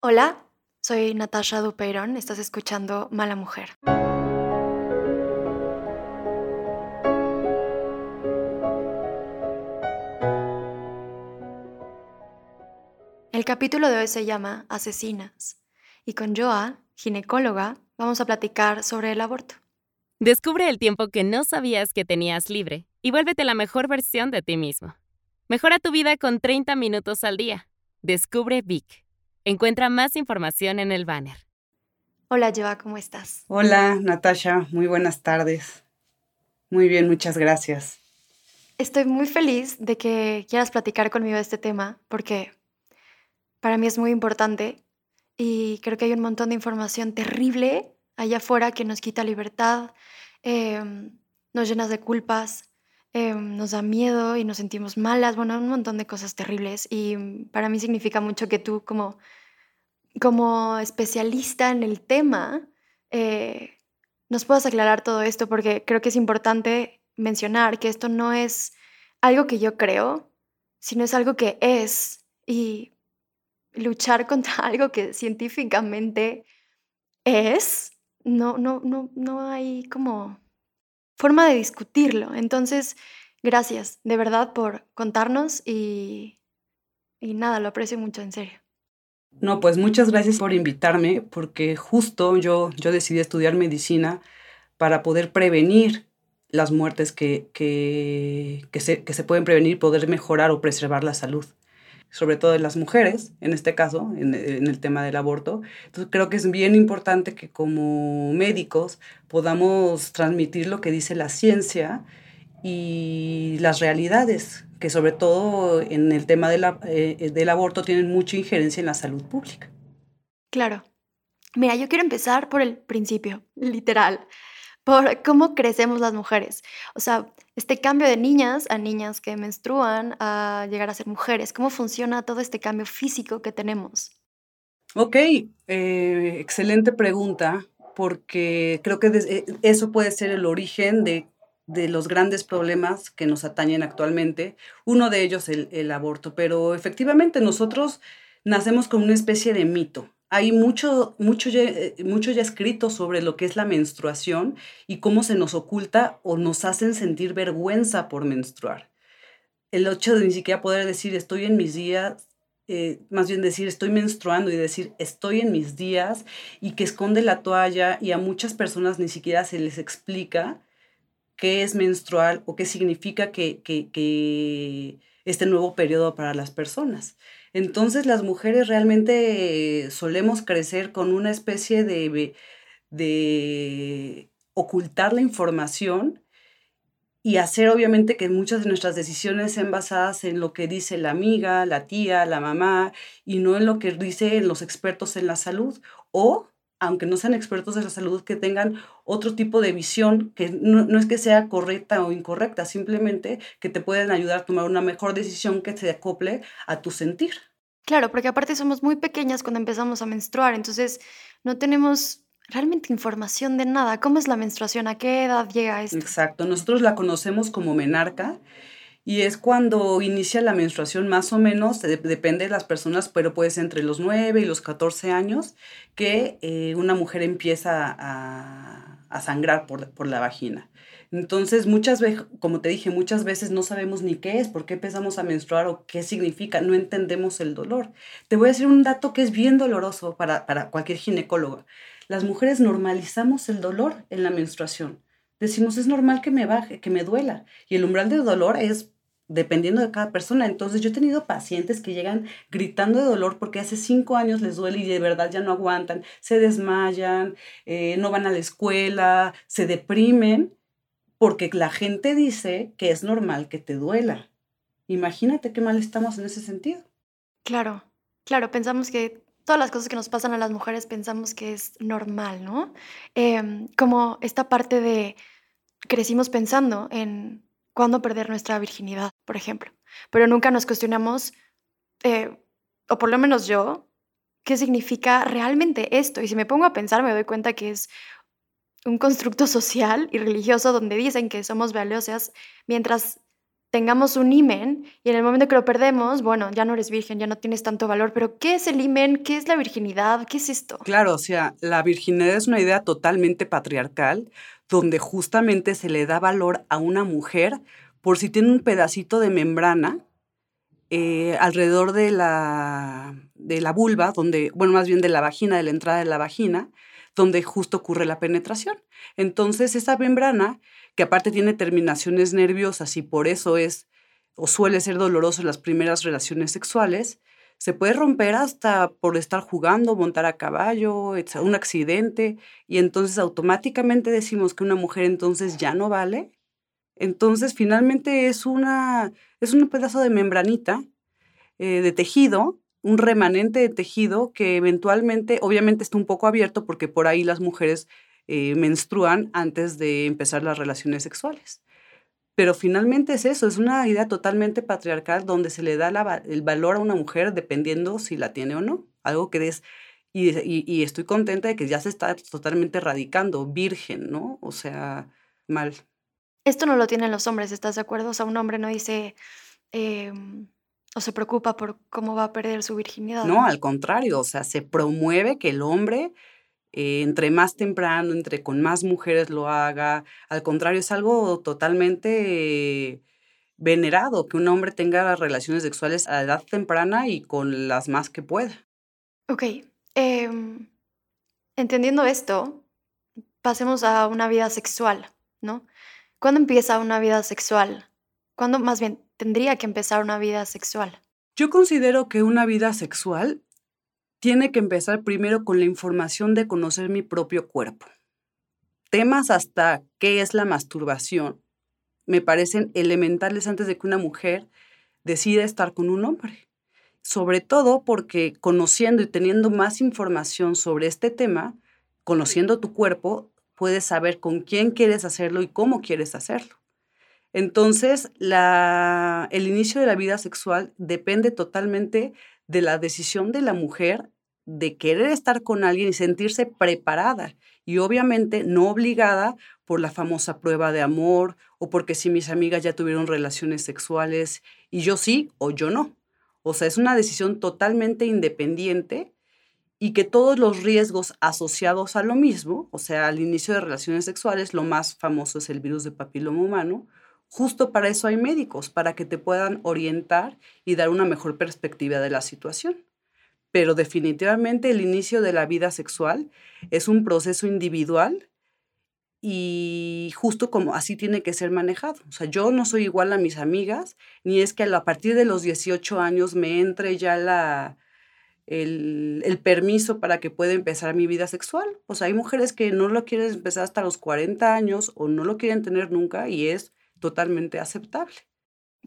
Hola, soy Natasha Dupeirón, estás escuchando Mala Mujer. El capítulo de hoy se llama Asesinas y con Joa, ginecóloga, vamos a platicar sobre el aborto. Descubre el tiempo que no sabías que tenías libre y vuélvete la mejor versión de ti mismo. Mejora tu vida con 30 minutos al día. Descubre Vic. Encuentra más información en el banner. Hola Joa, ¿cómo estás? Hola Natasha, muy buenas tardes. Muy bien, muchas gracias. Estoy muy feliz de que quieras platicar conmigo de este tema porque para mí es muy importante y creo que hay un montón de información terrible allá afuera que nos quita libertad, em, nos llena de culpas, em, nos da miedo y nos sentimos malas, bueno, un montón de cosas terribles y para mí significa mucho que tú como, como especialista en el tema eh, nos puedas aclarar todo esto porque creo que es importante mencionar que esto no es algo que yo creo, sino es algo que es y luchar contra algo que científicamente es, no, no, no, no hay como forma de discutirlo. Entonces, gracias de verdad por contarnos y, y nada, lo aprecio mucho, en serio. No, pues muchas gracias por invitarme, porque justo yo, yo decidí estudiar medicina para poder prevenir las muertes que, que, que, se, que se pueden prevenir, poder mejorar o preservar la salud sobre todo de las mujeres, en este caso, en, el tema del aborto. Entonces creo que es bien importante que como médicos podamos transmitir lo que dice la ciencia y las realidades, que sobre todo en el tema de la, eh, del aborto tienen mucha injerencia en la salud pública. Claro. Mira, yo quiero empezar por el principio, literal por cómo crecemos las mujeres. O sea, este cambio de niñas a niñas que menstruan a llegar a ser mujeres, ¿cómo funciona todo este cambio físico que tenemos? Ok, eh, excelente pregunta, porque creo que eh, eso puede ser el origen de, de, los grandes problemas que nos atañen actualmente. Uno de ellos el, el aborto, pero efectivamente nosotros nacemos con una especie de mito hay mucho, mucho, ya, eh, mucho ya escrito sobre lo que es la menstruación y cómo se nos oculta o nos hacen sentir vergüenza por menstruar. El hecho de ni siquiera poder decir estoy en mis días, eh, más bien decir estoy menstruando y decir estoy en mis días y que esconde la toalla y a muchas personas ni siquiera se les explica qué es menstrual o qué significa que, este nuevo periodo para las personas. Entonces las mujeres realmente solemos crecer con una especie de, de ocultar la información y hacer obviamente que muchas de nuestras decisiones sean basadas en lo que dice la amiga, la tía, la mamá y no en lo que dicen los expertos en la salud o aunque no sean expertos de la salud, que tengan otro tipo de visión, que no, no, es que sea correcta o incorrecta, simplemente que te pueden ayudar a tomar una mejor decisión que se acople a tu sentir. Claro, porque aparte somos muy pequeñas cuando empezamos a menstruar, entonces no tenemos realmente información de nada. ¿Cómo es la menstruación? ¿A qué edad llega esto? Exacto, nosotros la conocemos como menarca y es cuando inicia la menstruación más o menos, depende de las personas, pero puede ser entre los 9 y los 14 años que eh, una mujer empieza a, a sangrar por, por, la vagina. Entonces, muchas veces, como te dije, muchas veces no sabemos ni qué es, por qué empezamos a menstruar o qué significa, no entendemos el dolor. Te voy a decir un dato que es bien doloroso para, para cualquier ginecólogo. Las mujeres normalizamos el dolor en la menstruación. Decimos, es normal que me baje, que me duela. Y el umbral de dolor es dependiendo de cada persona. Entonces yo he tenido pacientes que llegan gritando de dolor porque hace cinco años les duele y de verdad ya no aguantan, se desmayan, eh, no van a la escuela, se deprimen porque la gente dice que es normal que te duela. Imagínate qué mal estamos en ese sentido. Claro, claro, pensamos que todas las cosas que nos pasan a las mujeres pensamos que es normal, ¿no? Eh, como esta parte de crecimos pensando en cuándo perder nuestra virginidad, por ejemplo. Pero nunca nos cuestionamos, eh, o por lo menos yo, qué significa realmente esto. Y si me pongo a pensar, me doy cuenta que es un constructo social y religioso donde dicen que somos valiosas mientras tengamos un imen y en el momento que lo perdemos, bueno, ya no eres virgen, ya no tienes tanto valor, pero ¿qué es el imen? ¿Qué es la virginidad? ¿Qué es esto? Claro, o sea, la virginidad es una idea totalmente patriarcal donde justamente se le da valor a una mujer por si tiene un pedacito de membrana eh, alrededor de la, de la vulva, donde, bueno, más bien de la vagina, de la entrada de la vagina, donde justo ocurre la penetración. Entonces, esa membrana que aparte tiene terminaciones nerviosas y por eso es o suele ser doloroso en las primeras relaciones sexuales, se puede romper hasta por estar jugando, montar a caballo, un accidente, y entonces automáticamente decimos que una mujer entonces ya no vale. Entonces finalmente es, una, es un pedazo de membranita eh, de tejido, un remanente de tejido que eventualmente, obviamente está un poco abierto porque por ahí las mujeres eh, menstruan antes de empezar las relaciones sexuales. Pero finalmente es eso, es una idea totalmente patriarcal donde se le da el valor a una mujer dependiendo si la tiene o no. Algo que es, y, y, estoy contenta de que ya se está totalmente erradicando, virgen, ¿no? O sea, mal. Esto no lo tienen los hombres, ¿estás de acuerdo? O sea, un hombre no dice em, o se preocupa por cómo va a perder su virginidad. No, al contrario, o sea, se promueve que el hombre eh, entre más temprano, entre con más mujeres lo haga. Al contrario, es algo totalmente venerado que un hombre tenga relaciones sexuales a edad temprana y con las más que pueda. Ok, em, entendiendo esto, pasemos a una vida sexual, ¿no? ¿Cuándo empieza una vida sexual? ¿Cuándo más bien tendría que empezar una vida sexual? Yo considero que una vida sexual tiene que empezar primero con la información de conocer mi propio cuerpo. Temas hasta qué es la masturbación me parecen elementales antes de que una mujer decida estar con un hombre. Sobre todo porque conociendo y teniendo más información sobre este tema, conociendo tu cuerpo, puedes saber con quién quieres hacerlo y cómo quieres hacerlo. Entonces, el inicio de la vida sexual depende totalmente de la decisión de la mujer de querer estar con alguien y sentirse preparada y obviamente no obligada por la famosa prueba de amor o porque si mis amigas ya tuvieron relaciones sexuales y yo sí o yo no. O sea, es una decisión totalmente independiente y que todos los riesgos asociados a lo mismo, o sea, al inicio de relaciones sexuales, lo más famoso es el virus de papiloma humano, justo para eso hay médicos, para que te puedan orientar y dar una mejor perspectiva de la situación pero definitivamente el inicio de la vida sexual es un proceso individual y justo como así tiene que ser manejado. O sea, yo no soy igual a mis amigas, ni es que a partir de los 18 años me entre ya la, el, el, permiso para que pueda empezar mi vida sexual. O sea, hay mujeres que no lo quieren empezar hasta los 40 años o no lo quieren tener nunca y es totalmente aceptable.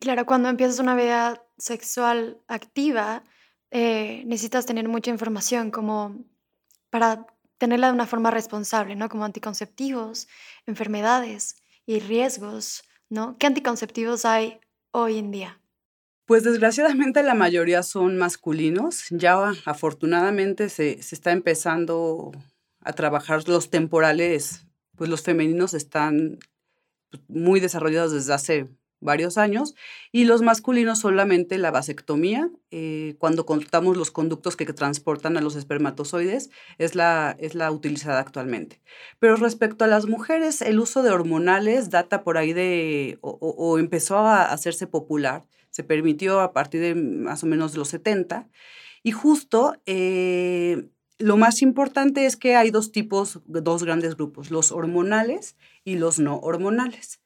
Claro, cuando empiezas una vida sexual activa, eh, necesitas tener mucha información como para tenerla de una forma responsable, ¿no? Como anticonceptivos, enfermedades y riesgos, ¿no? ¿Qué anticonceptivos hay hoy en día? Pues desgraciadamente la mayoría son masculinos. Ya afortunadamente se, se está empezando a trabajar los temporales, pues los femeninos están muy desarrollados desde hace varios años, y los masculinos solamente la vasectomía, eh, cuando contamos los conductos que, transportan a los espermatozoides, es la, es la utilizada actualmente. Pero respecto a las mujeres, el uso de hormonales data por ahí de, o, empezó a hacerse popular, se permitió a partir de más o menos los 70, y justo... Eh, lo más importante es que hay dos tipos, dos grandes grupos, los hormonales y los no hormonales.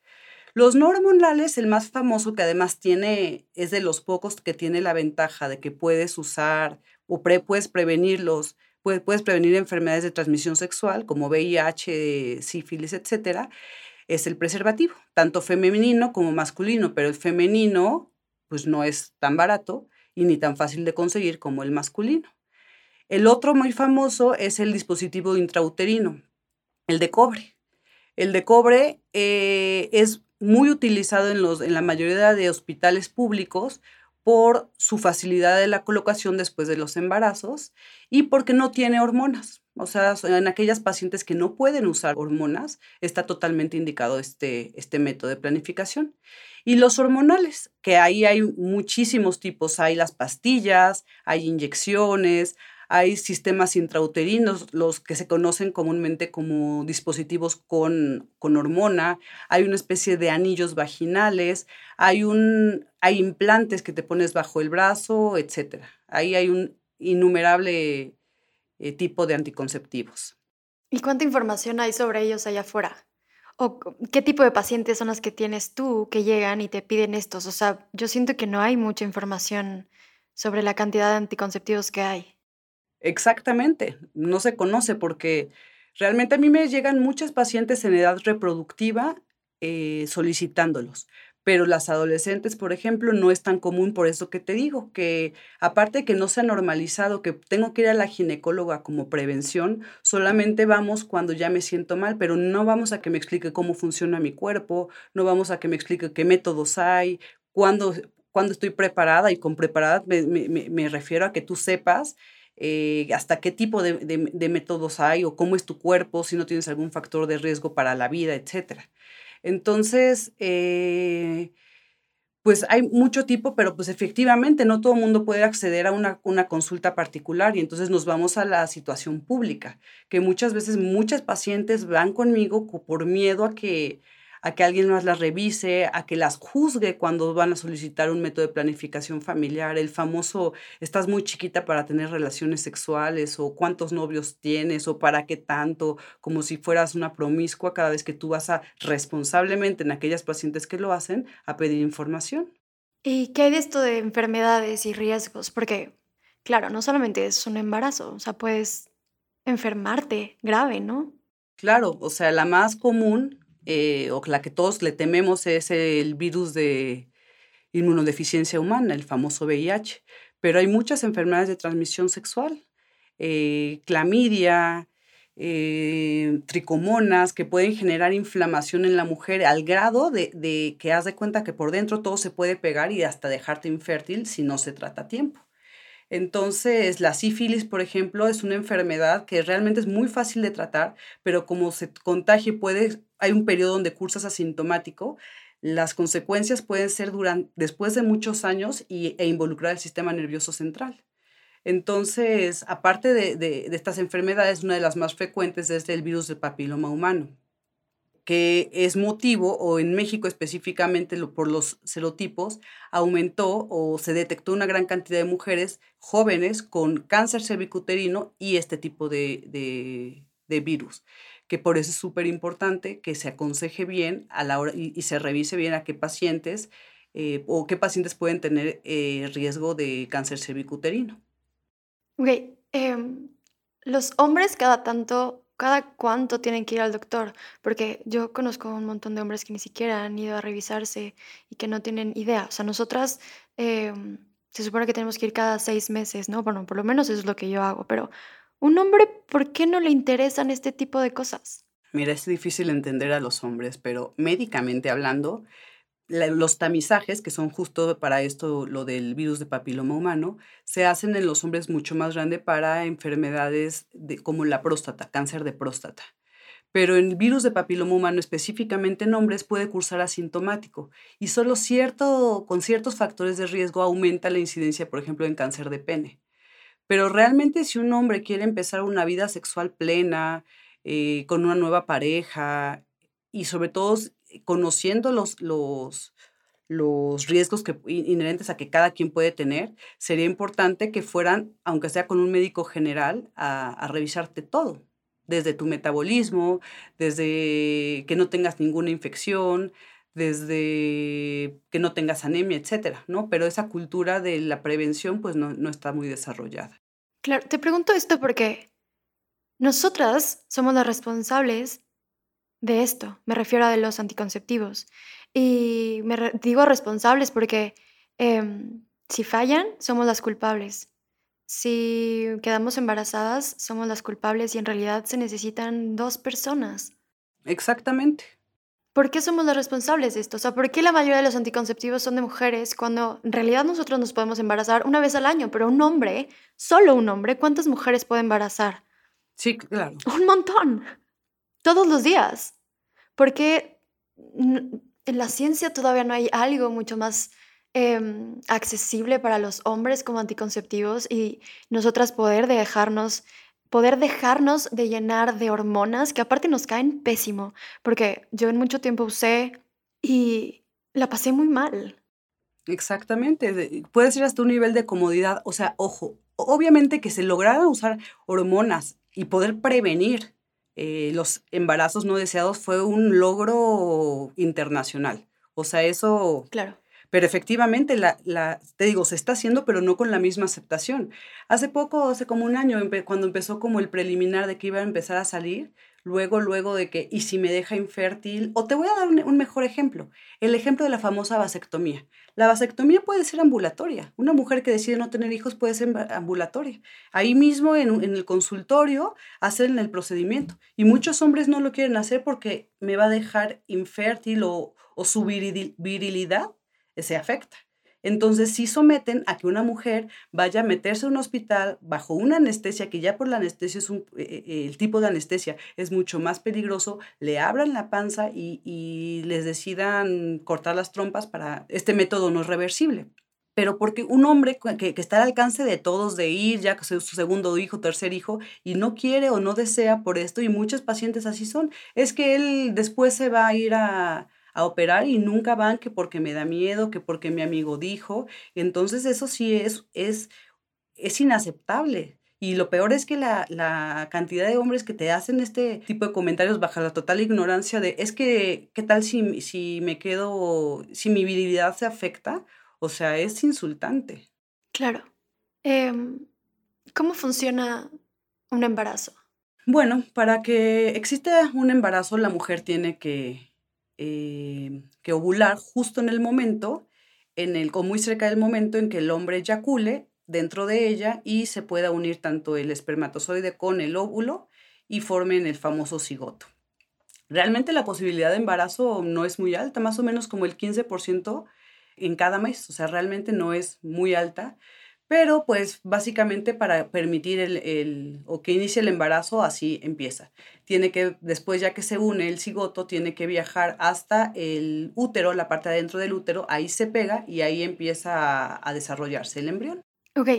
Los no hormonales, el más famoso que además tiene, es de los pocos que tiene la ventaja de que puedes usar o puedes prevenirlos, puedes, puedes prevenir enfermedades de transmisión sexual como VIH, sífilis, etcétera, es el preservativo, tanto femenino como masculino, pero el femenino pues no es tan barato y ni tan fácil de conseguir como el masculino. El otro muy famoso es el dispositivo intrauterino, el de cobre. El de cobre eh, es muy utilizado en, los, en la mayoría de hospitales públicos por su facilidad de la colocación después de los embarazos y porque no tiene hormonas. O sea, en aquellas pacientes que no pueden usar hormonas, está totalmente indicado este, este método de planificación. Y los hormonales, que ahí hay muchísimos tipos. Hay las pastillas, hay inyecciones, hay sistemas intrauterinos, los que se conocen comúnmente como dispositivos con, con hormona, hay una especie de anillos vaginales, hay, un, hay implantes que te pones bajo el brazo, etc. Ahí hay un innumerable eh, tipo de anticonceptivos. ¿Y cuánta información hay sobre ellos allá afuera? ¿O qué tipo de pacientes son los que tienes tú que llegan y te piden estos? O sea, yo siento que no hay mucha información sobre la cantidad de anticonceptivos que hay. Exactamente, no se conoce porque realmente a mí me llegan muchas pacientes en edad reproductiva eh, solicitándolos, pero las adolescentes, por ejemplo, no es tan común por eso que te digo, que aparte de que no se ha normalizado, que tengo que ir a la ginecóloga como prevención, solamente vamos cuando ya me siento mal, pero no vamos a que me explique cómo funciona mi cuerpo, no vamos a que me explique qué métodos hay, cuándo, cuándo estoy preparada y con preparada me refiero a que tú sepas eh, hasta qué tipo de, métodos hay o cómo es tu cuerpo, si no tienes algún factor de riesgo para la vida, etc. Entonces, eh, pues hay mucho tipo, pero pues efectivamente no todo el mundo puede acceder a una, una, consulta particular y entonces nos vamos a la situación pública, que muchas veces muchas pacientes van conmigo por miedo a que a que alguien más las revise, a que las juzgue cuando van a solicitar un método de planificación familiar, el famoso estás muy chiquita para tener relaciones sexuales o cuántos novios tienes o para qué tanto, como si fueras una promiscua cada vez que tú vas a responsablemente en aquellas pacientes que lo hacen a pedir información. ¿Y qué hay de esto de enfermedades y riesgos? Porque, claro, no solamente es un embarazo, o sea, puedes enfermarte grave, ¿no? Claro, o sea, la más común eh, o la que todos le tememos es el virus de inmunodeficiencia humana, el famoso VIH. Pero hay muchas enfermedades de transmisión sexual, eh, clamidia, eh, tricomonas, que pueden generar inflamación en la mujer al grado de, de que haz de cuenta que por dentro todo se puede pegar y hasta dejarte infértil si no se trata a tiempo. Entonces, la sífilis, por ejemplo, es una enfermedad que realmente es muy fácil de tratar, pero como se contagie, puede, hay un periodo donde cursas asintomático, las consecuencias pueden ser durante, después de muchos años y, e involucrar el sistema nervioso central. Entonces, aparte de, de, de estas enfermedades, una de las más frecuentes es el virus del papiloma humano que es motivo, o en México específicamente por los serotipos, aumentó o se detectó una gran cantidad de mujeres jóvenes con cáncer cervicuterino y este tipo de, virus, que por eso es súper importante que se aconseje bien a la hora y, se revise bien a qué pacientes eh, o qué pacientes pueden tener eh, riesgo de cáncer cervicuterino. Ok, em, los hombres cada tanto cada cuánto tienen que ir al doctor, porque yo conozco un montón de hombres que ni siquiera han ido a revisarse y que no tienen idea. O sea, nosotras em, se supone que tenemos que ir cada seis meses, ¿no? Bueno, por lo menos eso es lo que yo hago, pero un hombre, ¿por qué no le interesan este tipo de cosas? Mira, es difícil entender a los hombres, pero médicamente hablando, los tamizajes, que son justo para esto, lo del virus de papiloma humano, se hacen en los hombres mucho más grande para enfermedades de, como la próstata, cáncer de próstata. Pero el virus de papiloma humano, específicamente en hombres, puede cursar asintomático y solo cierto, con ciertos factores de riesgo aumenta la incidencia, por ejemplo, en cáncer de pene. Pero realmente si un hombre quiere empezar una vida sexual plena, eh, con una nueva pareja y sobre todo conociendo los, los, los riesgos que, inherentes a que cada quien puede tener, sería importante que fueran, aunque sea con un médico general, a, a revisarte todo, desde tu metabolismo, desde que no tengas ninguna infección, desde que no tengas anemia, etcétera, ¿no? Pero esa cultura de la prevención, pues no, no está muy desarrollada. Claro, te pregunto esto porque nosotras somos las responsables de esto, me refiero a de los anticonceptivos. Y me digo responsables porque em, si fallan, somos las culpables. Si quedamos embarazadas, somos las culpables y en realidad se necesitan dos personas. Exactamente. ¿Por qué somos las responsables de esto? O sea, ¿por qué la mayoría de los anticonceptivos son de mujeres cuando en realidad nosotros nos podemos embarazar una vez al año? Pero un hombre, solo un hombre, ¿cuántas mujeres puede embarazar? Sí, claro. Un montón todos los días. Porque en la ciencia todavía no hay algo mucho más em, accesible para los hombres como anticonceptivos y nosotras poder dejarnos poder dejarnos de llenar de hormonas que aparte nos caen pésimo, porque yo en mucho tiempo usé y la pasé muy mal. Exactamente, puede ser hasta un nivel de comodidad, o sea, ojo, obviamente que se lograran usar hormonas y poder prevenir eh, los embarazos no deseados fue un logro internacional. O sea, eso... Claro. Pero efectivamente, la, la, te digo, se está haciendo, pero no con la misma aceptación. Hace poco, hace como un año, cuando empezó como el preliminar de que iba a empezar a salir, luego, luego de que, ¿y si me deja infértil? O te voy a dar un, mejor ejemplo, el ejemplo de la famosa vasectomía. La vasectomía puede ser ambulatoria. Una mujer que decide no tener hijos puede ser ambulatoria. Ahí mismo en, el consultorio hacen el procedimiento. Y muchos hombres no lo quieren hacer porque me va a dejar infértil o, o su virilidad se afecta. Entonces sí someten a que una mujer vaya a meterse en un hospital bajo una anestesia, que ya por la anestesia es un, eh, eh, el tipo de anestesia es mucho más peligroso, le abran la panza y, les decidan cortar las trompas para este método no es reversible. Pero porque un hombre que, está al alcance de todos de ir ya su segundo hijo, tercer hijo, y no quiere o no desea por esto, y muchos pacientes así son, es que él después se va a ir a, a operar y nunca van que porque me da miedo, que porque mi amigo dijo. Entonces eso sí es, es, es inaceptable. Y lo peor es que la, la, cantidad de hombres que te hacen este tipo de comentarios bajo la total ignorancia de, es que, ¿qué tal si, si me quedo, si mi virilidad se afecta? O sea, es insultante. Claro. Em, ¿Cómo funciona un embarazo? Bueno, para que exista un embarazo, la mujer tiene que eh, que ovular justo en el momento, en el, o muy cerca del momento en que el hombre eyacule dentro de ella y se pueda unir tanto el espermatozoide con el óvulo y formen el famoso cigoto. Realmente la posibilidad de embarazo no es muy alta, más o menos como el 15% en cada mes, o sea, realmente no es muy alta, pero pues básicamente para permitir el, o que inicie el embarazo, así empieza. Tiene que, después ya que se une el cigoto, tiene que viajar hasta el útero, la parte adentro del útero, ahí se pega y ahí empieza a, desarrollarse el embrión. Ok,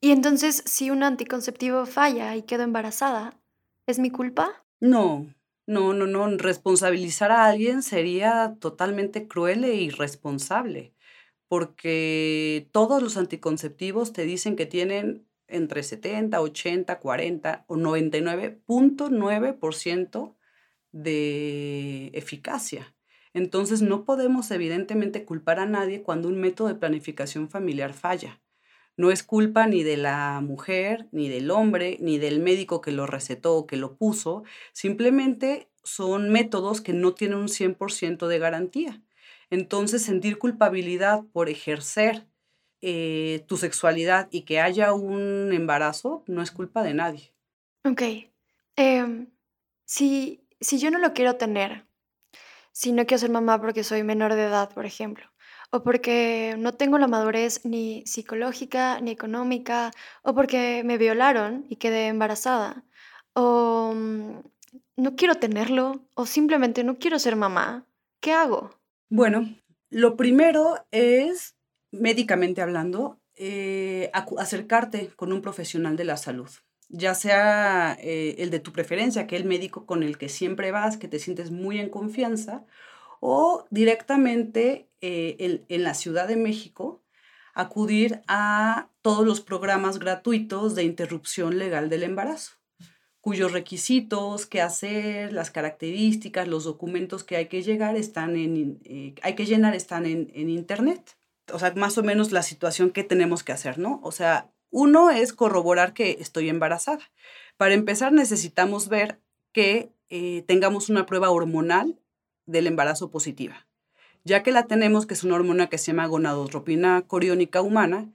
y entonces si un anticonceptivo falla y quedo embarazada, ¿es mi culpa? No, no, no, no. Responsabilizar a alguien sería totalmente cruel e irresponsable porque todos los anticonceptivos te dicen que tienen entre 70, 80, 40 o 99.9% de eficacia. Entonces no podemos evidentemente culpar a nadie cuando un método de planificación familiar falla. No es culpa ni de la mujer, ni del hombre, ni del médico que lo recetó o que lo puso. Simplemente son métodos que no tienen un 100% de garantía. Entonces, sentir culpabilidad por ejercer eh, tu sexualidad y que haya un embarazo no es culpa de nadie. Ok. Em, si, si yo no lo quiero tener, si no quiero ser mamá porque soy menor de edad, por ejemplo, o porque no tengo la madurez ni psicológica ni económica, o porque me violaron y quedé embarazada, o mm, no quiero tenerlo, o simplemente no quiero ser mamá, ¿qué hago? Bueno, lo primero es, médicamente hablando, eh, acercarte con un profesional de la salud, ya sea eh, el de tu preferencia, aquel médico con el que siempre vas, que te sientes muy en confianza, o directamente eh, en la Ciudad de México acudir a todos los programas gratuitos de interrupción legal del embarazo cuyos requisitos, qué hacer, las características, los documentos que hay que llegar están en, eh, hay que llenar están en, en, internet. O sea, más o menos la situación que tenemos que hacer, ¿no? O sea, uno es corroborar que estoy embarazada. Para empezar, necesitamos ver que eh, tengamos una prueba hormonal del embarazo positiva. Ya que la tenemos, que es una hormona que se llama gonadotropina coriónica humana,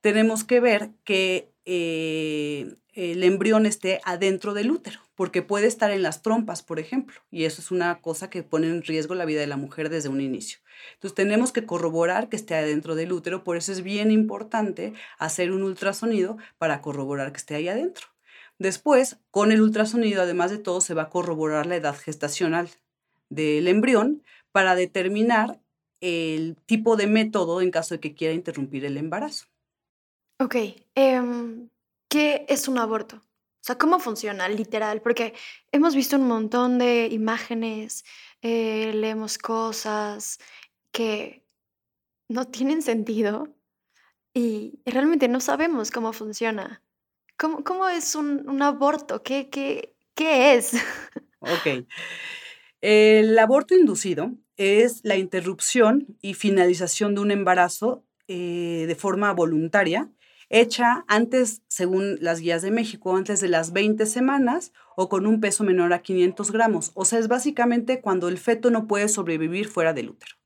tenemos que ver que eh, el embrión esté adentro del útero, porque puede estar en las trompas, por ejemplo, y eso es una cosa que pone en riesgo la vida de la mujer desde un inicio. Entonces tenemos que corroborar que esté adentro del útero, por eso es bien importante hacer un ultrasonido para corroborar que esté ahí adentro. Después, con el ultrasonido, además de todo, se va a corroborar la edad gestacional del embrión para determinar el tipo de método en caso de que quiera interrumpir el embarazo. Ok, em, ¿qué es un aborto? O sea, ¿cómo funciona literal? Porque hemos visto un montón de imágenes, eh, leemos cosas que no tienen sentido y realmente no sabemos cómo funciona. ¿Cómo, es un, aborto? ¿Qué, qué, qué es? Ok. El aborto inducido es la interrupción y finalización de un embarazo eh, de forma voluntaria, hecha antes, según las guías de México, antes de las 20 semanas o con un peso menor a 500 gramos. O sea, es básicamente cuando el feto no puede sobrevivir fuera del útero.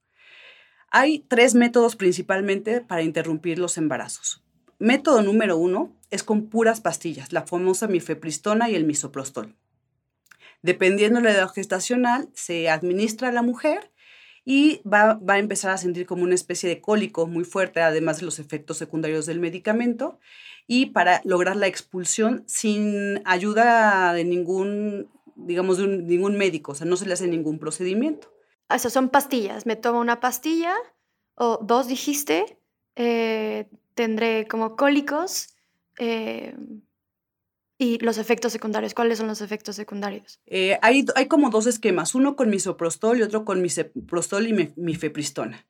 Hay tres métodos principalmente para interrumpir los embarazos. Método número uno es con puras pastillas, la famosa mifepristona y el misoprostol. Dependiendo de la edad gestacional, se administra a la mujer y va, a empezar a sentir como una especie de cólico muy fuerte, además de los efectos secundarios del medicamento, y para lograr la expulsión sin ayuda de ningún, digamos, de ningún médico, o sea, no se le hace ningún procedimiento. O sea, son pastillas. Me tomo una pastilla o dos, dijiste. Eh, tendré como cólicos. Eh, y los efectos secundarios. ¿Cuáles son los efectos secundarios? Eh, hay, hay como dos esquemas, uno con misoprostol y otro con misoprostol y mifepristona.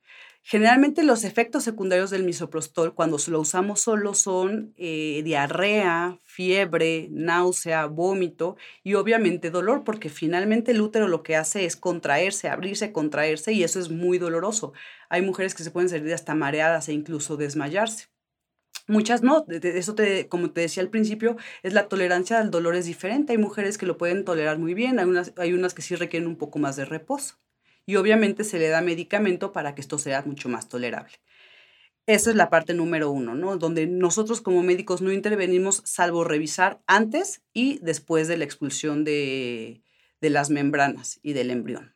Generalmente los efectos secundarios del misoprostol cuando lo usamos solo son eh, diarrea, fiebre, náusea, vómito y obviamente dolor, porque finalmente el útero lo que hace es contraerse, abrirse, contraerse y eso es muy doloroso. Hay mujeres que se pueden sentir hasta mareadas e incluso desmayarse. Muchas no, eso te, como te decía al principio, es la tolerancia al dolor es diferente. Hay mujeres que lo pueden tolerar muy bien, hay unas, hay unas que sí requieren un poco más de reposo y obviamente se le da medicamento para que esto sea mucho más tolerable. Esa es la parte número uno, ¿no? Donde nosotros como médicos no intervenimos salvo revisar antes y después de la expulsión de, de las membranas y del embrión.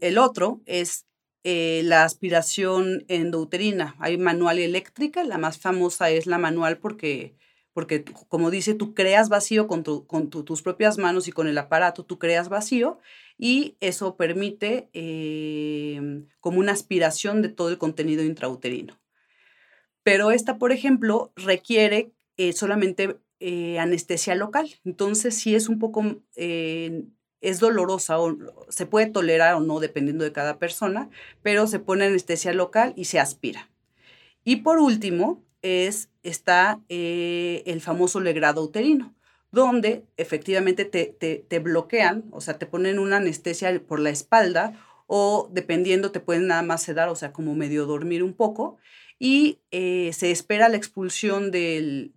El otro es eh, la aspiración endouterina. Hay manual eléctrica, la más famosa es la manual porque porque como dice, tú creas vacío con, tus propias manos y con el aparato, tú creas vacío y eso permite em, como una aspiración de todo el contenido intrauterino. Pero esta, por ejemplo, requiere eh, solamente eh, anestesia local. Entonces, sí es un poco, es dolorosa o se puede tolerar o no dependiendo de cada persona, pero se pone anestesia local y se aspira. Y por último, es, está eh, el famoso legrado uterino, donde efectivamente te, bloquean, o sea, te ponen una anestesia por la espalda o dependiendo te pueden nada más sedar, o sea, como medio dormir un poco, y eh, se espera la expulsión del,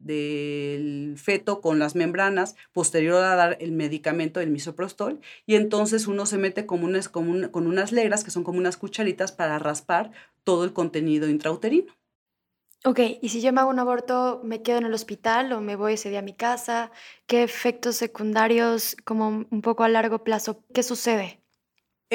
feto con las membranas posterior a dar el medicamento, el misoprostol, y entonces uno se mete como unas, con unas legras que son como unas cucharitas para raspar todo el contenido intrauterino. Ok, y si yo me hago un aborto, ¿me quedo en el hospital o me voy ese día a mi casa? ¿Qué efectos secundarios, como un poco a largo plazo, qué sucede?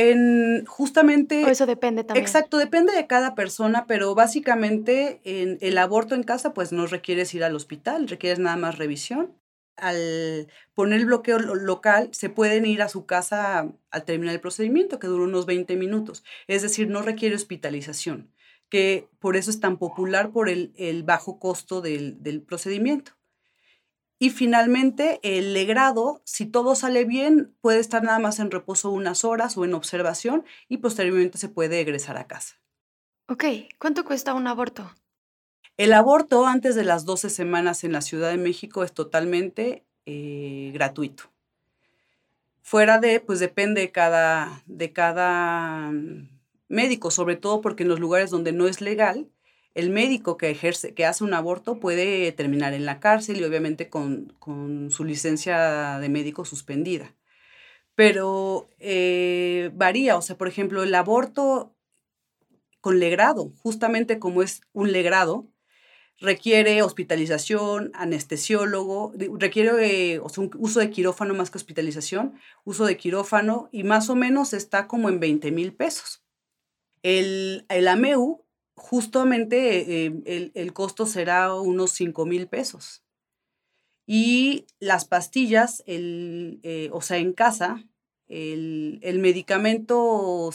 En justamente... eso depende también. Exacto, depende de cada persona, pero básicamente en el aborto en casa, pues no requieres ir al hospital, requieres nada más revisión. Al poner el bloqueo local, se pueden ir a su casa al terminar el procedimiento, que dura unos 20 minutos. Es decir, no requiere hospitalización que por eso es tan popular por el, bajo costo del, procedimiento. Y finalmente, el legrado, si todo sale bien, puede estar nada más en reposo unas horas o en observación y posteriormente se puede egresar a casa. Ok, ¿cuánto cuesta un aborto? El aborto antes de las 12 semanas en la Ciudad de México es totalmente eh, gratuito. Fuera de, pues depende cada, de cada médico, sobre todo porque en los lugares donde no es legal, el médico que ejerce, que hace un aborto puede terminar en la cárcel y obviamente con, su licencia de médico suspendida. Pero eh, varía, o sea, por ejemplo, el aborto con legrado, justamente como es un legrado, requiere hospitalización, anestesiólogo, requiere eh, un uso de quirófano más que hospitalización, uso de quirófano y más o menos está como en 20 mil pesos. El, el AMEU, justamente eh, el, costo será unos 5 mil pesos. Y las pastillas, el, eh, o sea, en casa, el, medicamento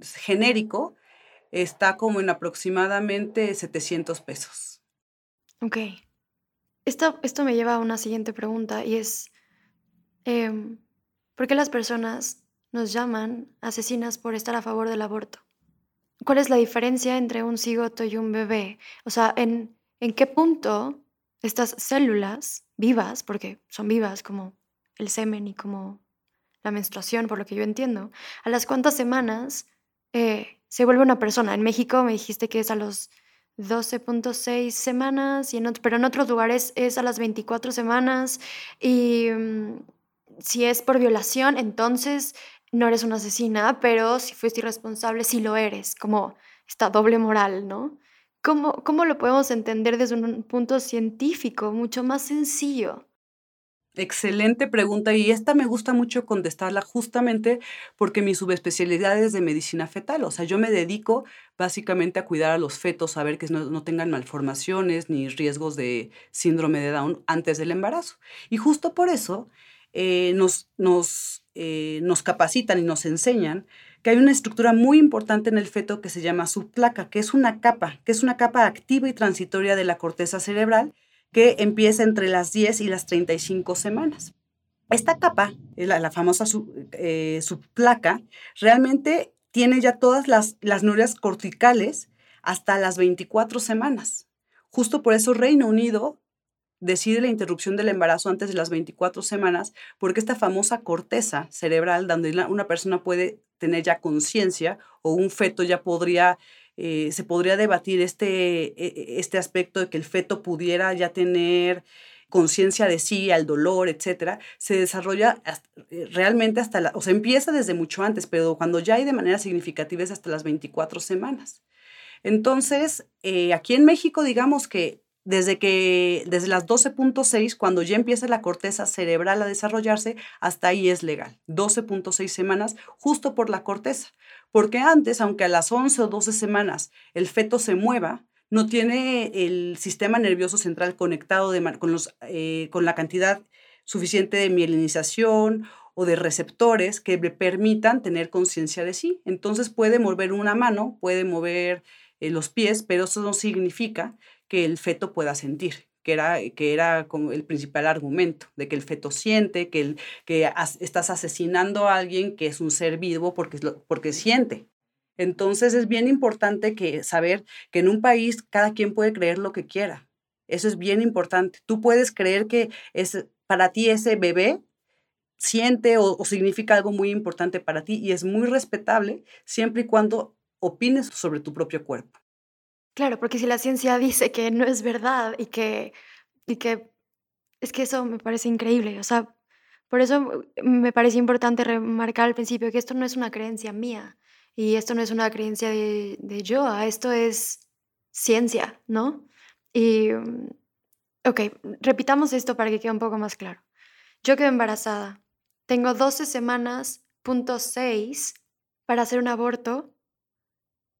genérico está como en aproximadamente 700 pesos. Ok. Esto, esto me lleva a una siguiente pregunta y es, em, ¿por qué las personas nos llaman asesinas por estar a favor del aborto? ¿Cuál es la diferencia entre un cigoto y un bebé? O sea, ¿en, qué punto estas células vivas, porque son vivas como el semen y como la menstruación, por lo que yo entiendo, a las cuántas semanas eh, se vuelve una persona. En México me dijiste que es a los 12.6 semanas, y en pero en otros lugares es a las 24 semanas. Y mm, si es por violación, entonces no eres una asesina, pero si fuiste irresponsable, sí lo eres, como esta doble moral, ¿no? ¿Cómo, ¿Cómo lo podemos entender desde un punto científico, mucho más sencillo? Excelente pregunta y esta me gusta mucho contestarla justamente porque mi subespecialidad es de medicina fetal, o sea, yo me dedico básicamente a cuidar a los fetos, a ver que no, tengan malformaciones ni riesgos de síndrome de Down antes del embarazo. Y justo por eso eh, nos, nos, eh, nos capacitan y nos enseñan que hay una estructura muy importante en el feto que se llama subplaca, que es una capa, que es una capa activa y transitoria de la corteza cerebral que empieza entre las 10 y las 35 semanas. Esta capa, la, famosa eh, subplaca, realmente tiene ya todas las, las neuronas corticales hasta las 24 semanas. Justo por eso Reino Unido decide la interrupción del embarazo antes de las 24 semanas, porque esta famosa corteza cerebral, donde una persona puede tener ya conciencia o un feto ya podría eh, se podría debatir este, e, este aspecto de que el feto pudiera ya tener conciencia de sí, al dolor, etcétera, se desarrolla eh, realmente hasta la, o sea, empieza desde mucho antes, pero cuando ya hay de manera significativa es hasta las 24 semanas. Entonces, eh, aquí en México, digamos que desde que, desde las 12.6, cuando ya empieza la corteza cerebral a desarrollarse, hasta ahí es legal. 12.6 semanas, justo por la corteza. Porque antes, aunque a las 11 o 12 semanas el feto se mueva, no tiene el sistema nervioso central conectado con, los, eh, con la cantidad suficiente de mielinización o de receptores que le permitan tener conciencia de sí. Entonces puede mover una mano, puede mover eh, los pies, pero eso no significa que el feto pueda sentir que era, que era como el principal argumento, de que el feto siente, que, el, que estás asesinando a alguien que es un ser vivo porque, porque siente. Entonces es bien importante que saber que en un país cada quien puede creer lo que quiera. Eso es bien importante. Tú puedes creer que es, para ti ese bebé siente o, o significa algo muy importante para ti y es muy respetable siempre y cuando opines sobre tu propio cuerpo. Claro, porque si la ciencia dice que no es verdad y que, y que es que eso me parece increíble. O sea, por eso me parece importante remarcar al principio que esto no es una creencia mía y esto no es una creencia de, de yo, esto es ciencia, ¿no? Y, ok, repitamos esto para que quede un poco más claro. Yo quedo embarazada, tengo 12 semanas, punto 6, para hacer un aborto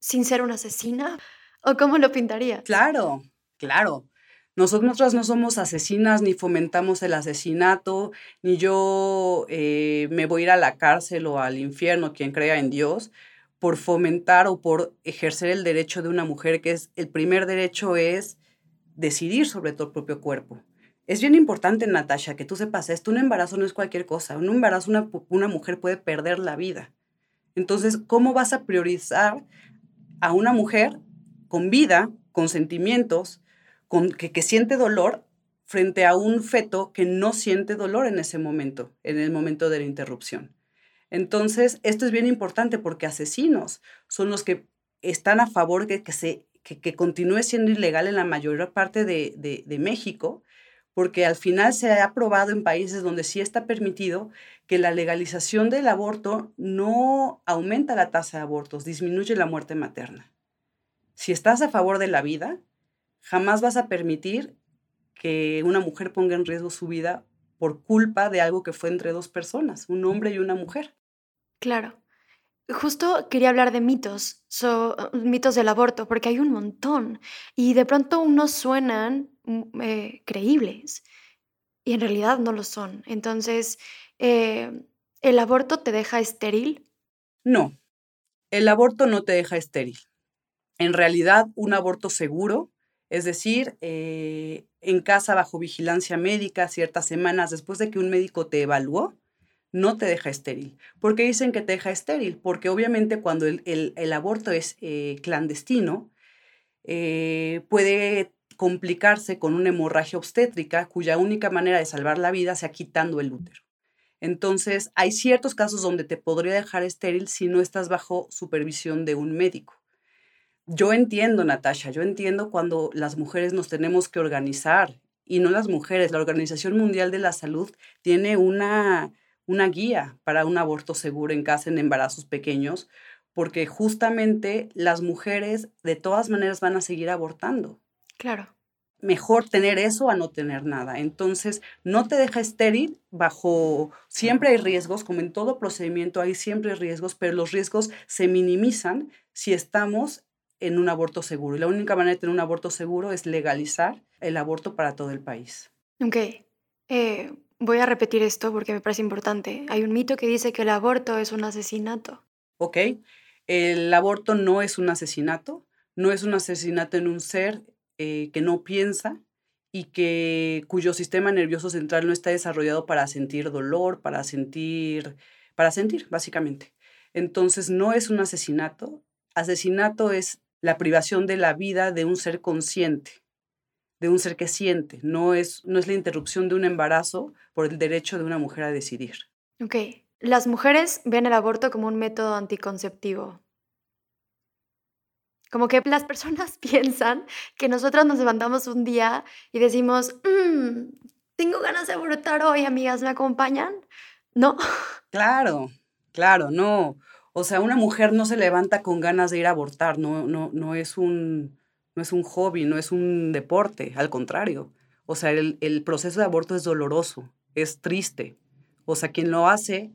sin ser una asesina. ¿O cómo lo pintaría? Claro, claro. Nosotros no somos asesinas ni fomentamos el asesinato, ni yo eh, me voy a ir a la cárcel o al infierno, quien crea en Dios, por fomentar o por ejercer el derecho de una mujer, que es el primer derecho es decidir sobre tu propio cuerpo. Es bien importante, Natasha, que tú sepas esto. Un embarazo no es cualquier cosa. Un embarazo, una, una mujer puede perder la vida. Entonces, ¿cómo vas a priorizar a una mujer con vida, con sentimientos, con, que, siente dolor frente a un feto que no siente dolor en ese momento, en el momento de la interrupción. Entonces, esto es bien importante porque asesinos son los que están a favor de que, se, que, continúe siendo ilegal en la mayor parte de, de, México, porque al final se ha probado en países donde sí está permitido que la legalización del aborto no aumenta la tasa de abortos, disminuye la muerte materna si estás a favor de la vida, jamás vas a permitir que una mujer ponga en riesgo su vida por culpa de algo que fue entre dos personas, un hombre y una mujer. Claro. Justo quería hablar de mitos, mitos del aborto, porque hay un montón y de pronto unos suenan mm, eh, creíbles y en realidad no lo son. Entonces, eh, ¿el aborto te deja estéril? No, El aborto no te deja estéril. En realidad, un aborto seguro, es decir, eh, en casa bajo vigilancia médica ciertas semanas después de que un médico te evaluó, no te deja estéril. ¿Por qué dicen que te deja estéril? Porque obviamente cuando el, aborto es eh, clandestino, eh, puede complicarse con una hemorragia obstétrica cuya única manera de salvar la vida sea quitando el útero. Entonces, hay ciertos casos donde te podría dejar estéril si no estás bajo supervisión de un médico. Yo entiendo, Natasha, yo entiendo cuando las mujeres nos tenemos que organizar, y no las mujeres, la Organización Mundial de la Salud tiene una, una guía para un aborto seguro en casa en embarazos pequeños, porque justamente las mujeres de todas maneras van a seguir abortando. Claro. Mejor tener eso a no tener nada. Entonces, no te deja estéril bajo, siempre hay riesgos, como en todo procedimiento hay siempre riesgos, pero los riesgos se minimizan si estamos en un aborto seguro. Y la única manera de tener un aborto seguro es legalizar el aborto para todo el país. Ok. Eh, voy a repetir esto porque me parece importante. Hay un mito que dice que el aborto es un asesinato. Ok. El aborto no es un asesinato. No es un asesinato en un ser eh, que no piensa y que cuyo sistema nervioso central no está desarrollado para sentir dolor, para sentir, para sentir, básicamente. Entonces no es un asesinato. Asesinato es la privación de la vida de un ser consciente, de un ser que siente. No es, no es la interrupción de un embarazo por el derecho de una mujer a decidir. Ok. Las mujeres ven el aborto como un método anticonceptivo. Como que las personas piensan que nosotras nos levantamos un día y decimos, mm, tengo ganas de abortar hoy, amigas, ¿me acompañan? No. Claro, claro, no. O sea, una mujer no se levanta con ganas de ir a abortar, no, no, no, es, un, no es un hobby, no es un deporte, al contrario. O sea, el, el proceso de aborto es doloroso, es triste. O sea, quien lo hace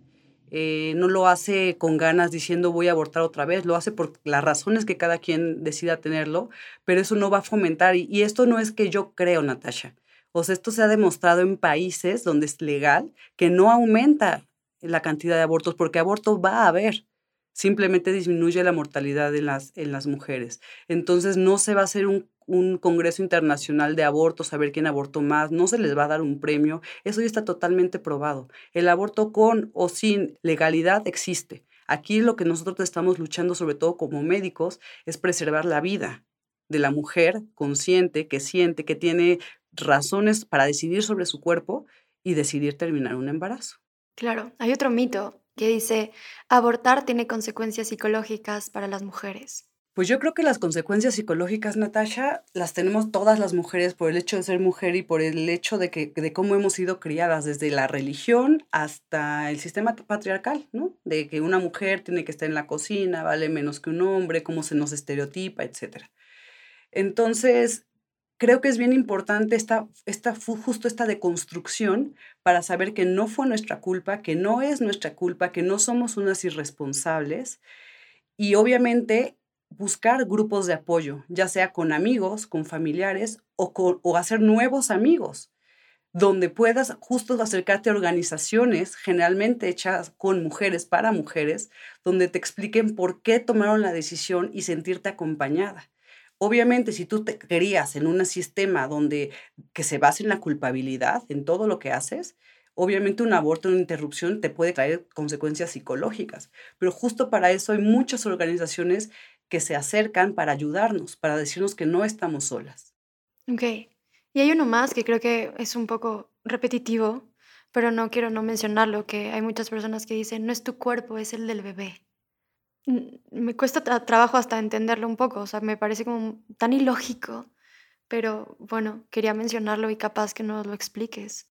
eh, no lo hace con ganas diciendo voy a abortar otra vez, lo hace por las razones que cada quien decida tenerlo, pero eso no va a fomentar. Y, esto no es que yo creo, Natasha. O sea, esto se ha demostrado en países donde es legal que no aumenta la cantidad de abortos, porque aborto va a haber simplemente disminuye la mortalidad en las, en las mujeres. Entonces no se va a hacer un, un congreso internacional de abortos, saber quién abortó más, no se les va a dar un premio, eso ya está totalmente probado. El aborto con o sin legalidad existe. Aquí lo que nosotros estamos luchando, sobre todo como médicos, es preservar la vida de la mujer consciente, que siente, que tiene razones para decidir sobre su cuerpo y decidir terminar un embarazo. Claro, hay otro mito que dice, abortar tiene consecuencias psicológicas para las mujeres. Pues yo creo que las consecuencias psicológicas, Natasha, las tenemos todas las mujeres por el hecho de ser mujer y por el hecho de, que, de cómo hemos sido criadas, desde la religión hasta el sistema patriarcal, ¿no? De que una mujer tiene que estar en la cocina, vale menos que un hombre, cómo se nos estereotipa, etc. Entonces, creo que es bien importante esta, esta, justo esta deconstrucción para saber que no fue nuestra culpa, que no es nuestra culpa, que no somos unas irresponsables. Y obviamente buscar grupos de apoyo, ya sea con amigos, con familiares o, o hacer nuevos amigos, donde puedas justo acercarte a organizaciones generalmente hechas con mujeres para mujeres, donde te expliquen por qué tomaron la decisión y sentirte acompañada. Obviamente, si tú te querías en un sistema donde que se base en la culpabilidad, en todo lo que haces, obviamente un aborto, una interrupción te puede traer consecuencias psicológicas. Pero justo para eso hay muchas organizaciones que se acercan para ayudarnos, para decirnos que no estamos solas. Ok. Y hay uno más que creo que es un poco repetitivo, pero no quiero no mencionarlo, que hay muchas personas que dicen, no es tu cuerpo, es el del bebé me cuesta trabajo hasta entenderlo un poco, o sea, me parece como tan ilógico, pero bueno, quería mencionarlo y capaz que nos lo expliques.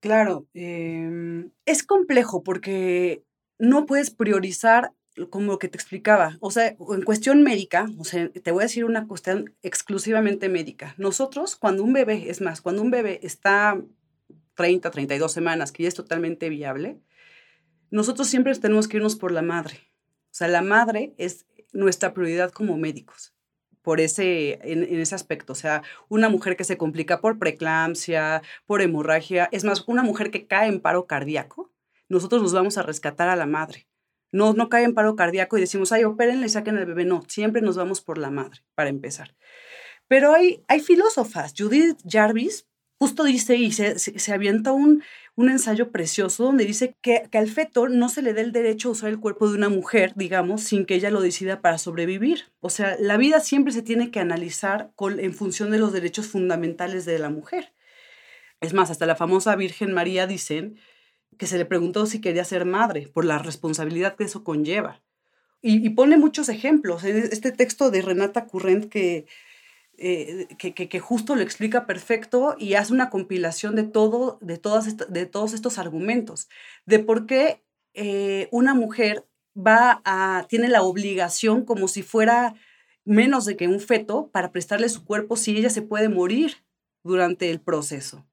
Claro, em, es complejo porque no puedes priorizar como lo que te explicaba, o sea, en cuestión médica, o sea, te voy a decir una cuestión exclusivamente médica. Nosotros, cuando un bebé, es más, cuando un bebé está 30, 32 semanas, que ya es totalmente viable, nosotros siempre tenemos que irnos por la madre. Sea, la madre es nuestra prioridad como médicos por ese, en, ese aspecto. O sea, una mujer que se complica por preeclampsia, por hemorragia, es más, una mujer que cae en paro cardíaco, nosotros nos vamos a rescatar a la madre. No, no cae en paro cardíaco y decimos, ay, opérenle y saquen al bebé. No, siempre nos vamos por la madre, para empezar. Pero hay, hay filósofas. Judith Jarvis justo dice y se, se, avienta un, un, ensayo precioso donde dice que, que, al feto no se le dé el derecho a usar el cuerpo de una mujer, digamos, sin que ella lo decida para sobrevivir. O sea, la vida siempre se tiene que analizar con, en función de los derechos fundamentales de la mujer. Es más, hasta la famosa Virgen María dicen que se le preguntó si quería ser madre por la responsabilidad que eso conlleva. Y, pone muchos ejemplos. Este texto de Renata Current que eh, que, que, justo lo explica perfecto y hace una compilación de, todo, de, todas de todos estos argumentos, de por qué eh, una mujer va a, tiene la obligación como si fuera menos de que un feto para prestarle su cuerpo si ella se puede morir durante el proceso.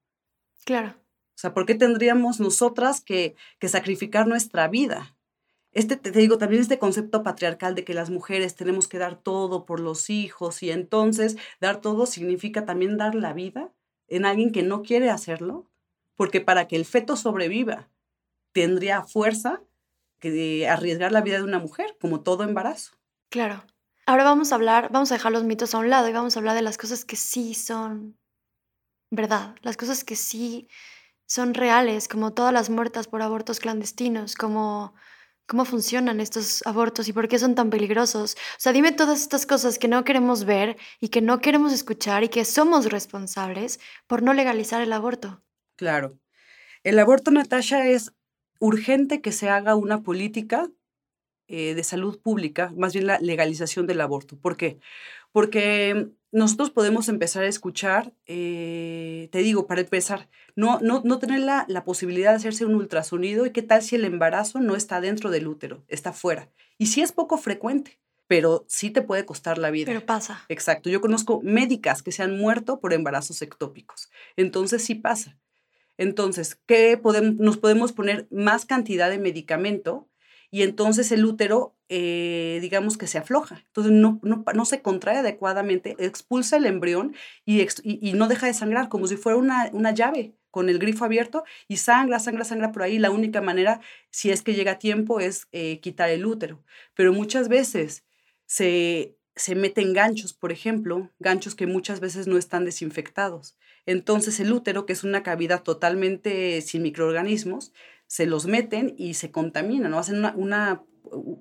Claro. O sea, ¿por qué tendríamos nosotras que, que sacrificar nuestra vida? Este, te digo, también este concepto patriarcal de que las mujeres tenemos que dar todo por los hijos y entonces dar todo significa también dar la vida en alguien que no quiere hacerlo, porque para que el feto sobreviva tendría fuerza que arriesgar la vida de una mujer, como todo embarazo. Claro. Ahora vamos a hablar, vamos a dejar los mitos a un lado y vamos a hablar de las cosas que sí son verdad, las cosas que sí son reales, como todas las muertas por abortos clandestinos, como cómo funcionan estos abortos y por qué son tan peligrosos. O sea, dime todas estas cosas que no queremos ver y que no queremos escuchar y que somos responsables por no legalizar el aborto. Claro. El aborto, Natasha, es urgente que se haga una política eh, de salud pública, más bien la legalización del aborto. ¿Por qué? Porque nosotros podemos empezar a escuchar, eh, te digo, para empezar, no, no, no tener la, la, posibilidad de hacerse un ultrasonido y qué tal si el embarazo no está dentro del útero, está fuera. Y sí es poco frecuente, pero sí te puede costar la vida. Pero pasa. Exacto. Yo conozco médicas que se han muerto por embarazos ectópicos. Entonces sí pasa. Entonces, ¿qué podemos, nos podemos poner más cantidad de medicamento y entonces el útero, eh, digamos que se afloja. Entonces no, no, no, se contrae adecuadamente, expulsa el embrión y, y, no deja de sangrar, como si fuera una, una, llave con el grifo abierto y sangra, sangra, sangra por ahí. La única manera, si es que llega tiempo, es eh, quitar el útero. Pero muchas veces se, se meten ganchos, por ejemplo, ganchos que muchas veces no están desinfectados. Entonces el útero, que es una cavidad totalmente sin microorganismos, se los meten y se contaminan, ¿no? Hacen una,